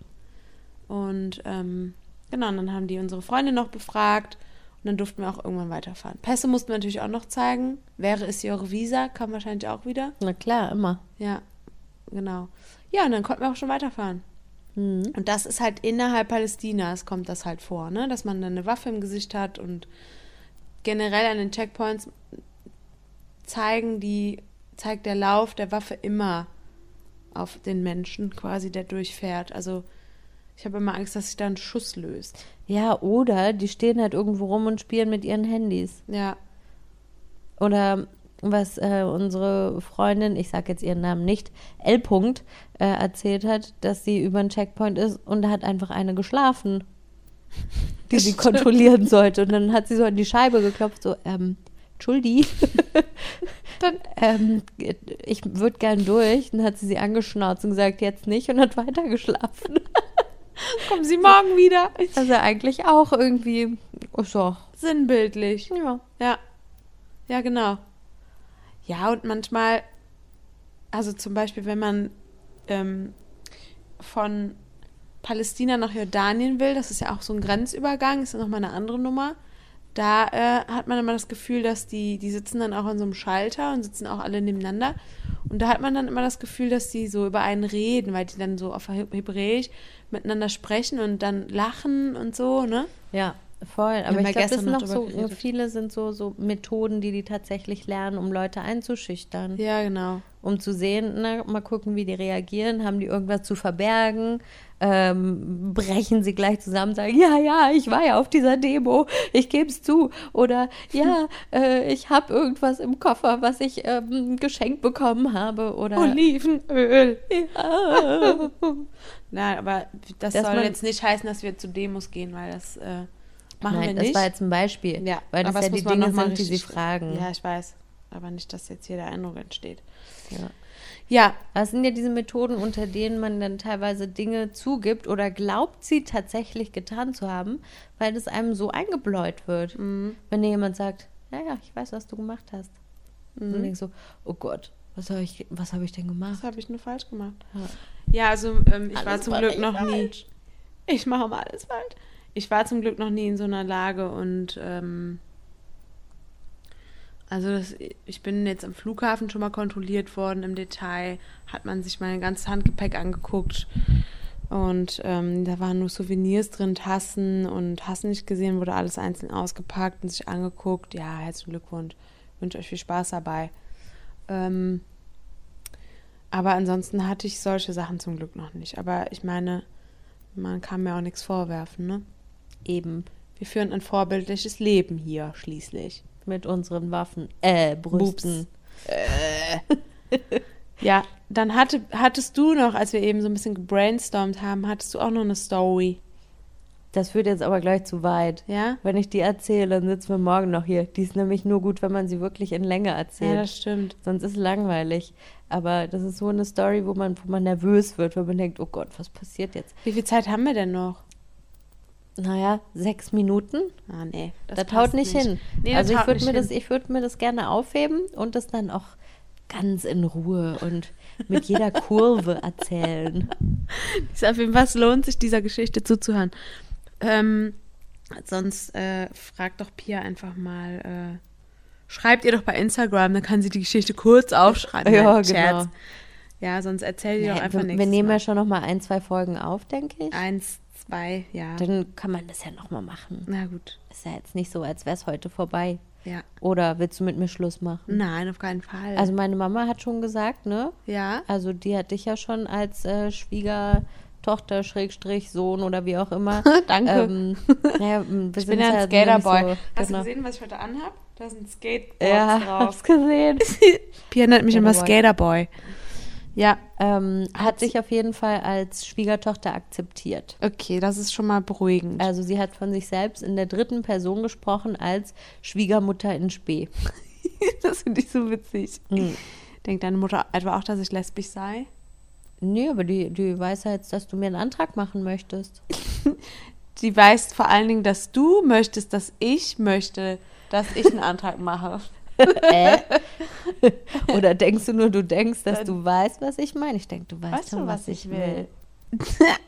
Und ähm, genau, und dann haben die unsere Freundin noch befragt. Und dann durften wir auch irgendwann weiterfahren. Pässe mussten wir natürlich auch noch zeigen. Wäre es Ihre Visa, kam wahrscheinlich auch wieder. Na klar, immer. Ja, genau. Ja, und dann konnten wir auch schon weiterfahren. Mhm. Und das ist halt innerhalb Palästinas kommt das halt vor, ne? Dass man dann eine Waffe im Gesicht hat und generell an den Checkpoints zeigen die, zeigt der Lauf der Waffe immer auf den Menschen quasi, der durchfährt. Also ich habe immer Angst, dass sich da ein Schuss löst. Ja, oder die stehen halt irgendwo rum und spielen mit ihren Handys. Ja. Oder was äh, unsere Freundin, ich sage jetzt ihren Namen nicht, L. -Punkt, äh, erzählt hat, dass sie über einen Checkpoint ist und da hat einfach eine geschlafen, die sie kontrollieren sollte. Und dann hat sie so an die Scheibe geklopft, so, ähm, Entschuldi, ähm, ich würde gern durch. Und dann hat sie sie angeschnauzt und gesagt, jetzt nicht und hat weiter geschlafen. kommen Sie morgen wieder. Also eigentlich auch irgendwie, oh, so, Sinnbildlich. ja. Ja. Ja, genau. Ja, und manchmal, also zum Beispiel, wenn man ähm, von Palästina nach Jordanien will, das ist ja auch so ein Grenzübergang, ist ja nochmal eine andere Nummer. Da äh, hat man immer das Gefühl, dass die, die sitzen dann auch an so einem Schalter und sitzen auch alle nebeneinander. Und da hat man dann immer das Gefühl, dass die so über einen reden, weil die dann so auf Hebräisch miteinander sprechen und dann lachen und so, ne? Ja, voll. Aber ja ich glaube, das noch so, geredet. viele sind so, so Methoden, die die tatsächlich lernen, um Leute einzuschüchtern. Ja, genau. Um zu sehen, na, mal gucken, wie die reagieren. Haben die irgendwas zu verbergen? Ähm, brechen sie gleich zusammen, sagen, ja, ja, ich war ja auf dieser Demo, ich gebe es zu. Oder ja, äh, ich habe irgendwas im Koffer, was ich ähm, geschenkt bekommen habe. Oder Olivenöl. ja. Nein, aber das Dass soll jetzt nicht heißen, dass wir zu Demos gehen, weil das äh, machen Nein, wir das nicht. war jetzt ein Beispiel. ja, weil das ja die Dinge sind, die sie fragen. Ja, ich weiß. Aber nicht, dass jetzt hier der Eindruck entsteht. Ja. Ja, Das sind ja diese Methoden, unter denen man dann teilweise Dinge zugibt oder glaubt, sie tatsächlich getan zu haben, weil das einem so eingebläut wird. Mhm. Wenn dir jemand sagt, ja, ja, ich weiß, was du gemacht hast. Und du denkst so, oh Gott, was habe ich, was hab ich denn gemacht? habe ich nur falsch gemacht. Ja. Ja, also ähm, ich war Alles zum mache Glück noch falsch. nie. Ich mache mal alles falsch. Ich war zum Glück noch nie in so einer Lage und ähm, also das, ich bin jetzt am Flughafen schon mal kontrolliert worden im Detail, hat man sich mein ganzes Handgepäck angeguckt und ähm, da waren nur Souvenirs drin, Tassen und hast nicht gesehen, wurde alles einzeln ausgepackt und sich angeguckt. Ja, herzlichen Glückwunsch, wünsche euch viel Spaß dabei. Ähm, aber ansonsten hatte ich solche Sachen zum Glück noch nicht. Aber ich meine, man kann mir auch nichts vorwerfen, ne? Eben Wir führen ein vorbildliches Leben hier schließlich. mit unseren Waffen, äh, Brüsten. Ja, dann hatte, hattest du noch, als wir eben so ein bisschen gebrainstormt haben, hattest du auch noch eine Story, Das führt jetzt aber gleich zu weit. ja? Wenn ich die erzähle, dann sitzen wir morgen noch hier. Die ist nämlich nur gut, wenn man sie wirklich in Länge erzählt. Ja, das stimmt. Sonst ist es langweilig. Aber das ist so eine Story, wo man, wo man nervös wird, weil man denkt, oh Gott, was passiert jetzt? Wie viel Zeit haben wir denn noch? Naja, sechs Minuten? Ah, nee. Das, passt haut nicht, hin. Nee, also das ich würde nicht mir, das- ich würd mir das gerne aufheben und das dann auch ganz in Ruhe und mit jeder Kurve erzählen. Ist auf jeden Fall, es lohnt sich, dieser Geschichte zuzuhören. Ähm, sonst äh, fragt doch Pia einfach mal, äh, schreibt ihr doch bei Instagram, dann kann sie die Geschichte kurz aufschreiben. Ja, Nein, genau. Ja, sonst erzähl ihr doch einfach nichts. wir nehmen ja schon noch mal ein, zwei Folgen auf, denke ich. Eins, zwei, ja. Dann kann man das ja noch mal machen. Na gut, Ist ja jetzt nicht so, als wäre es heute vorbei. ja. Oder willst du mit mir Schluss machen? Nein, auf keinen Fall. Also meine Mama hat schon gesagt, ne? ja. Also die hat dich ja schon als äh, Schwiegertochter, Schrägstrich, Sohn oder wie auch immer. Danke. Ähm, wir ich bin ja ein Skaterboy. Hast du genau. gesehen, was ich heute anhab? Da sind Skateboards Ja, drauf. hab's gesehen. Pia nennt mich immer Skaterboy. Ja, Ähm, Hat hat sich auf jeden Fall als Schwiegertochter akzeptiert. okay, das ist schon mal beruhigend. Also sie hat von sich selbst in der dritten Person gesprochen als Schwiegermutter in Spee. das finde ich so witzig. Mhm. Denkt deine Mutter etwa auch, dass ich lesbisch sei? Nee, aber die, die weiß ja jetzt, dass du mir einen Antrag machen möchtest. Sie weiß vor allen Dingen, dass du möchtest, dass ich möchte, dass ich einen Antrag mache. äh? Oder denkst du nur, du denkst, dass du weißt, was ich meine? Ich denke, du weißt, Weißt schon, was, was ich will. will?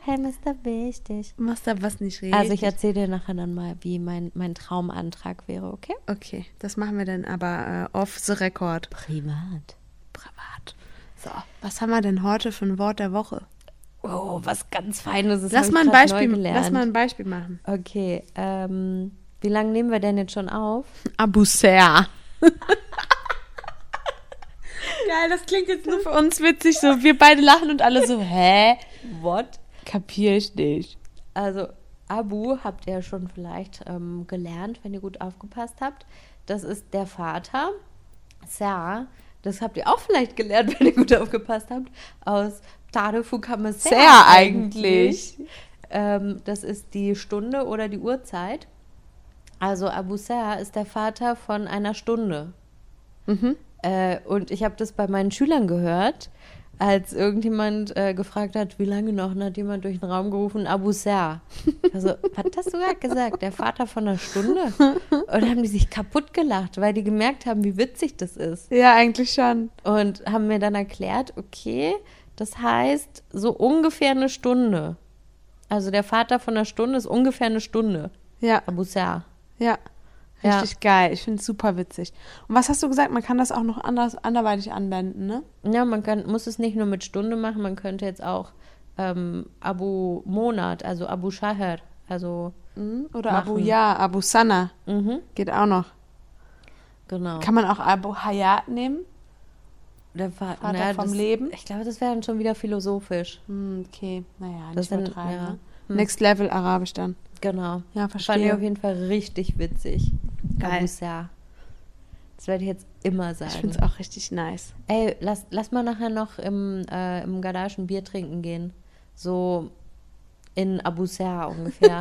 hey, Mr. Wichtig. Du machst da was nicht richtig. Also ich erzähle dir nachher dann mal, wie mein, mein Traumantrag wäre, okay? Okay, das machen wir dann aber äh, off the record. Privat. Privat. So, was haben wir denn heute für ein Wort der Woche? Oh, was ganz Feines. Das Lass mal, ein Beispiel, lass mal ein Beispiel machen. Okay, ähm, wie lange nehmen wir denn jetzt schon auf? Abusser. Geil, das klingt jetzt nur für uns witzig. So, wir beide lachen und alle so, hä? What? Kapier ich nicht. Also, Abu habt ihr schon vielleicht ähm, gelernt, wenn ihr gut aufgepasst habt. Das ist der Vater. Sa, das habt ihr auch vielleicht gelernt, wenn ihr gut aufgepasst habt, aus Tade Fukame Sehr eigentlich. Ähm, das ist die Stunde oder die Uhrzeit. Also Abu Ser ist der Vater von einer Stunde. Mhm. Äh, und ich habe das bei meinen Schülern gehört, als irgendjemand äh, gefragt hat, wie lange noch, und hat jemand durch den Raum gerufen, Abu Ser. Also, was hast du gerade gesagt? Der Vater von einer Stunde? Und haben die sich kaputt gelacht, weil die gemerkt haben, wie witzig das ist. Ja, eigentlich schon. Und haben mir dann erklärt, okay, das heißt so ungefähr eine Stunde. Also der Vater von einer Stunde ist ungefähr eine Stunde. Ja, Abu Ser. Ja. Ja. Richtig geil. Ich finde es super witzig. Und was hast du gesagt? Man kann das auch noch anders, anderweitig anwenden, ne? Ja, man kann, muss es nicht nur mit Stunde machen, man könnte jetzt auch ähm, Abu Monat, also Abu Shaher, also Mhm. Oder Machen. Abu Ja, Abu Sana. mhm, Geht auch noch. genau. Kann man auch Abu Hayat nehmen? Der Fa Vater naja, vom das, Leben? Ich glaube, das wäre dann schon wieder philosophisch. Hm, okay, naja, Das nicht sind- übertreiben. ja. Ne? Hm. Next Level Arabisch dann. Genau. Ja, Fand ich verstehe. auf jeden Fall richtig witzig. Geil. Ser. Das werde ich jetzt immer sagen. Ich finde es auch richtig nice. Ey, lass, lass mal nachher noch im, äh, im Garage ein Bier trinken gehen. So in Abu Ser ungefähr.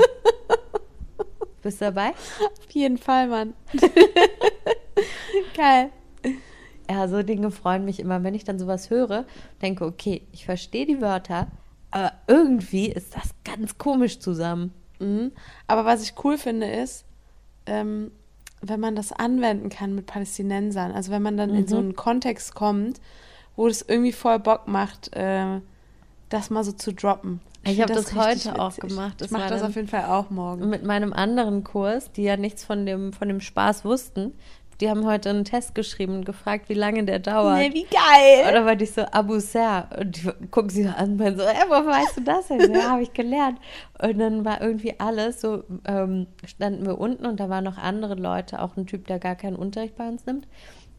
Bist du dabei? Auf jeden Fall, Mann. Geil. Ja, so Dinge freuen mich immer, wenn ich dann sowas höre, denke, okay, ich verstehe die Wörter, aber irgendwie ist das ganz komisch zusammen. Mhm. Aber was ich cool finde, ist, ähm, wenn man das anwenden kann mit Palästinensern. Also wenn man dann in so einen Kontext kommt, wo es irgendwie voll Bock macht, äh, das mal so zu droppen. Ich find hab das richtig heute auch gemacht. Das Ich mache das auf jeden Fall auch morgen. Mit meinem anderen Kurs, die ja nichts von dem, von dem Spaß wussten, die haben heute einen Test geschrieben und gefragt, wie lange der dauert. wie geil. Oder war ich so, Abu Ser. Und die gucken sie an und so, ey, woher weißt du das denn? Ja, habe ich gelernt. Und dann war irgendwie alles so, ähm, standen wir unten und da waren noch andere Leute, auch ein Typ, der gar keinen Unterricht bei uns nimmt.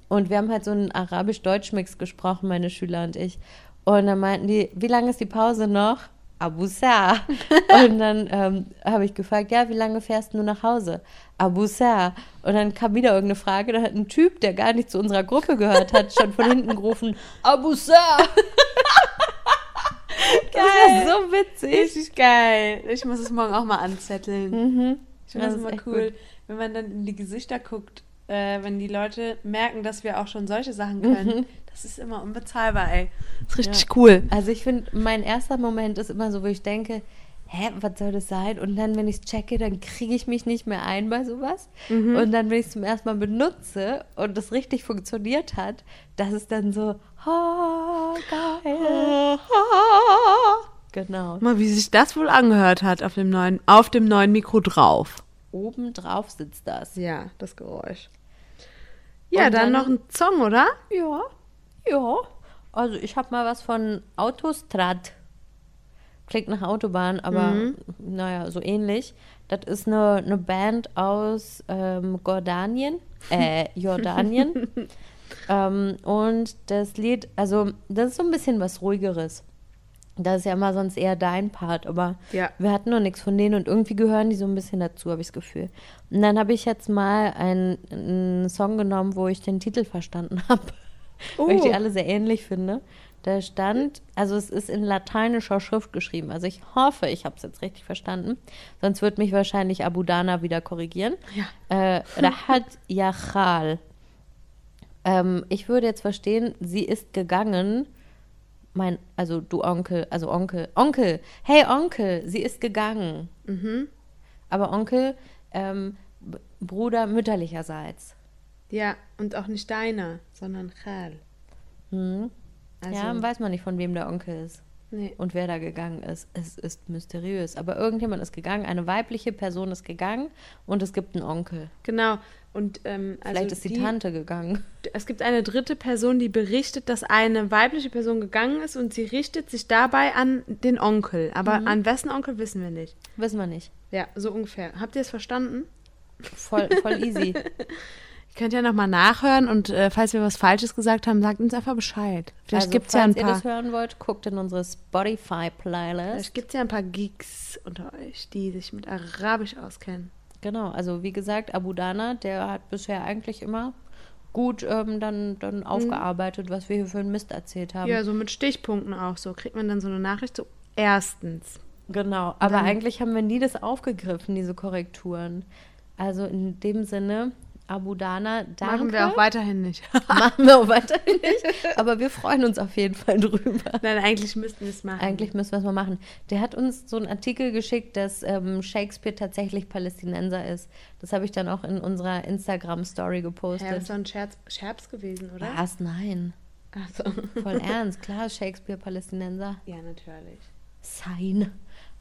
Und wir haben halt so einen Arabisch-Deutsch-Mix gesprochen, meine Schüler und ich. Und dann meinten die, wie lange ist die Pause noch? Abu Ser. Und dann ähm, habe ich gefragt, ja, wie lange fährst du nach Hause? Abu Ser. Und dann kam wieder irgendeine Frage, da hat ein Typ, der gar nicht zu unserer Gruppe gehört hat, schon von hinten gerufen, Abu Ser. Das war so witzig. Richtig geil. Ich muss es morgen auch mal anzetteln. Mhm. Ich finde das ist immer cool, gut. wenn man dann in die Gesichter guckt, äh, wenn die Leute merken, dass wir auch schon solche Sachen können. Das ist immer unbezahlbar, ey. Das ist richtig Ja. cool. Also ich finde, mein erster Moment ist immer so, wo ich denke, hä, was soll das sein? Und dann, wenn ich es checke, dann kriege ich mich nicht mehr ein bei sowas. Und dann, wenn ich es zum ersten Mal benutze und das richtig funktioniert hat, das ist dann so, oh, geil. Genau. Mal, wie sich das wohl angehört hat auf dem neuen, auf dem neuen Mikro drauf. Oben drauf sitzt das. Ja, das Geräusch. Ja, dann, dann- noch ein Song, oder? Ja, ja. Also ich habe mal was von Autostrad. Klingt nach Autobahn, aber naja, so ähnlich. Das ist eine, eine Band aus ähm, Jordanien, äh, Jordanien. ähm, und das Lied, also das ist so ein bisschen was ruhigeres. Das ist ja immer sonst eher dein Part, aber Ja. wir hatten noch nichts von denen und irgendwie gehören die so ein bisschen dazu, habe ich das Gefühl. Und dann habe ich jetzt mal einen, einen Song genommen, wo ich den Titel verstanden habe, weil ich die Oh. alle sehr ähnlich finde. Da stand, also es ist in lateinischer Schrift geschrieben. Also ich hoffe, ich habe es jetzt richtig verstanden. Sonst wird mich wahrscheinlich Abu Dana wieder korrigieren. Ja. Äh, Rahat Yachal. Ähm, ich würde jetzt verstehen, sie ist gegangen. Mein, also du Onkel, also Onkel, Onkel, hey Onkel, sie ist gegangen. Aber Onkel, ähm, Bruder mütterlicherseits. Ja, und auch nicht deiner, sondern Khal. Hm. Also, ja, weiß man nicht, von wem der Onkel ist. Nee. und wer da gegangen ist. Es ist mysteriös. Aber irgendjemand ist gegangen, eine weibliche Person ist gegangen und es gibt einen Onkel. Genau. Und ähm, also Vielleicht ist die, Tante gegangen. Es gibt eine dritte Person, die berichtet, dass eine weibliche Person gegangen ist und sie richtet sich dabei an den Onkel. Aber Mhm. an wessen Onkel wissen wir nicht. Wissen wir nicht. Ja, so ungefähr. Habt ihr es verstanden? Voll, voll easy. Ihr könnt ja nochmal nachhören und äh, falls wir was Falsches gesagt haben, sagt uns einfach Bescheid. Vielleicht also, gibt es ja ein falls ihr paar. das hören wollt, guckt in unsere Spotify-Playlist. Vielleicht gibt es ja ein paar Geeks unter euch, die sich mit Arabisch auskennen. Genau, also wie gesagt, Abu Dana, der hat bisher eigentlich immer gut ähm, dann, dann aufgearbeitet, was wir hier für einen Mist erzählt haben. Ja, so mit Stichpunkten auch so. Kriegt man dann so eine Nachricht so, erstens. Genau, aber Dann- eigentlich haben wir nie das aufgegriffen, diese Korrekturen. Also in dem Sinne, Abu Dana, danke. Machen wir auch weiterhin nicht. Machen wir auch weiterhin nicht. Aber wir freuen uns auf jeden Fall drüber. Nein, eigentlich müssten wir es machen. Eigentlich müssen wir es mal machen. Der hat uns so einen Artikel geschickt, dass ähm, Shakespeare tatsächlich Palästinenser ist. Das habe ich dann auch in unserer Instagram-Story Ja, das gepostet. ist doch ein Scherz, Scherz gewesen, oder? Was? Nein. Ach so. Voll ernst. Klar Shakespeare Palästinenser. Ja, natürlich. Sein.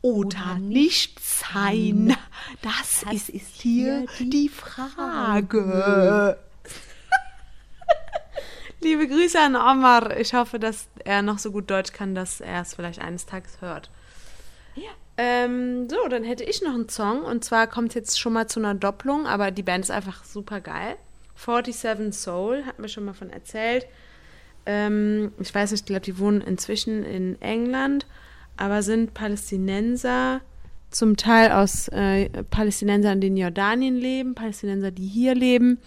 Oder nicht sein. Das, ist, hier die Frage. Liebe Grüße an Omar. Ich hoffe, dass er noch so gut Deutsch kann, dass er es vielleicht eines Tages hört. Ja. Ähm, so, dann hätte ich noch einen Song und zwar kommt jetzt schon mal zu einer Doppelung, aber die Band ist einfach super geil. 47 Soul, hat mir schon mal von erzählt. Ähm, ich weiß nicht, ich glaube, die wohnen inzwischen in England, aber sind Palästinenser, zum Teil aus äh, Palästinensern, die in Jordanien leben, Palästinenser, die hier leben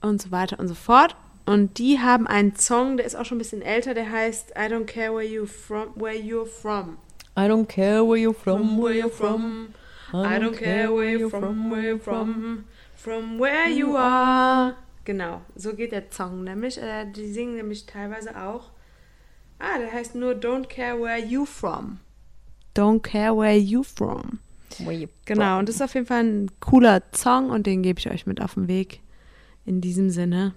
und so weiter und so fort. Und die haben einen Song, der ist auch schon ein bisschen älter, der heißt I don't care where you from, where you're from. I don't care where you're from, From where you're from. I don't care where you're from, where you're from. From where you are. Genau, so geht der Song nämlich. Äh, die singen nämlich teilweise auch. Ah, der heißt nur Don't care where you from. Don't care where you from. Where you Genau, from. und das ist auf jeden Fall ein cooler Song und den gebe ich euch mit auf den Weg. In diesem Sinne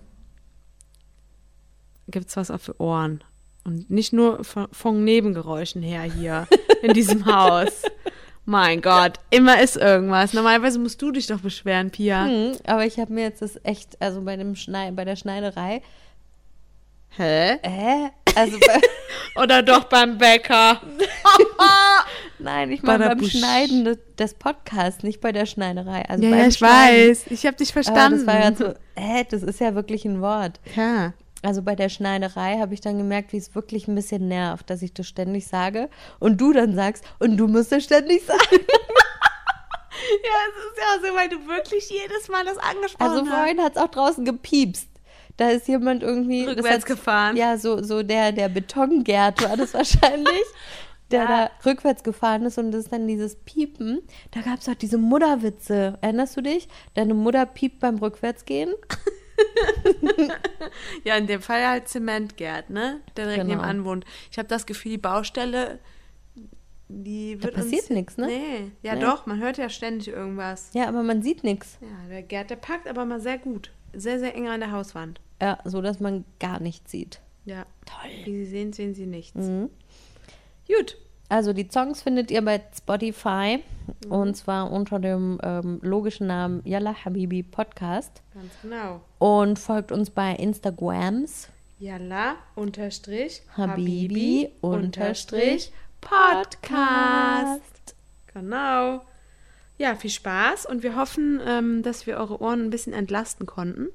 gibt's was auch für Ohren. Und nicht nur von, von Nebengeräuschen her hier in diesem Haus. Mein Gott, immer ist irgendwas. Normalerweise musst du dich doch beschweren, Pia. Hm, aber ich habe mir jetzt das echt, also bei, dem Schnei bei der Schneiderei, Hä? äh, also Oder doch beim Bäcker. nein, ich meine beim Badabusch. Schneiden des, des Podcasts, nicht bei der Schneiderei. Also Ja, ja, ich Schneiden. weiß. Ich habe dich Aber verstanden. das war ja so, äh, das ist ja wirklich ein Wort. ja. Also bei der Schneiderei habe ich dann gemerkt, wie es wirklich ein bisschen nervt, dass ich das ständig sage und du dann sagst und du musst das ständig sagen. Ja, es ist ja so, weil du wirklich jedes Mal das angesprochen Also hast. vorhin hat es auch draußen gepiepst. Da ist jemand irgendwie das Rückwärts hat- gefahren. Ja, so, so der, der Betongert war das wahrscheinlich, der Ja. da rückwärts gefahren ist und das ist dann dieses Piepen. Da gab es auch diese Mutterwitze. Erinnerst du dich? Deine Mutter piept beim Rückwärtsgehen. Ja, in dem Fall halt Zementgerd, ne? Der direkt Genau. nebenan wohnt. Ich habe das Gefühl, die Baustelle, die wird passiert uns... nix, ne? Nee. Ja, Nee. doch, man hört ja ständig irgendwas. Ja, aber man sieht nichts. Ja, der Gerd, der packt aber mal sehr gut. Sehr, sehr eng an der Hauswand. Ja, so dass man gar nichts sieht. Ja. Toll. Wie Sie sehen, sehen Sie nichts. Mhm. Gut. Also die Songs findet ihr bei Spotify Mhm. und zwar unter dem ähm, logischen Namen Yalla Habibi Podcast Ganz genau. und folgt uns bei Instagrams Yalla unterstrich Habibi unterstrich Podcast. Genau. Ja, viel Spaß und wir hoffen, ähm, dass wir eure Ohren ein bisschen entlasten konnten.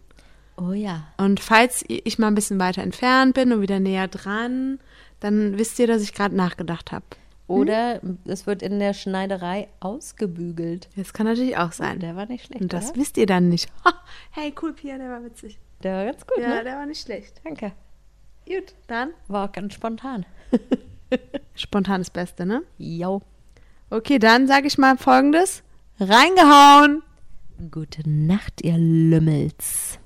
Oh ja. Und falls ich mal ein bisschen weiter entfernt bin und wieder näher dran, dann wisst ihr, dass ich gerade nachgedacht habe. Oder es wird in der Schneiderei ausgebügelt. Das kann natürlich auch sein. Der war nicht schlecht. Und das oder? wisst ihr dann nicht. Hey, cool, Pia, der war witzig. Der war ganz gut, Ja, ne? der war nicht schlecht. Danke. Gut, dann. War auch ganz spontan. Spontan das Beste, ne? Jo. Okay, dann sage ich mal folgendes. Reingehauen! Gute Nacht, ihr Lümmels.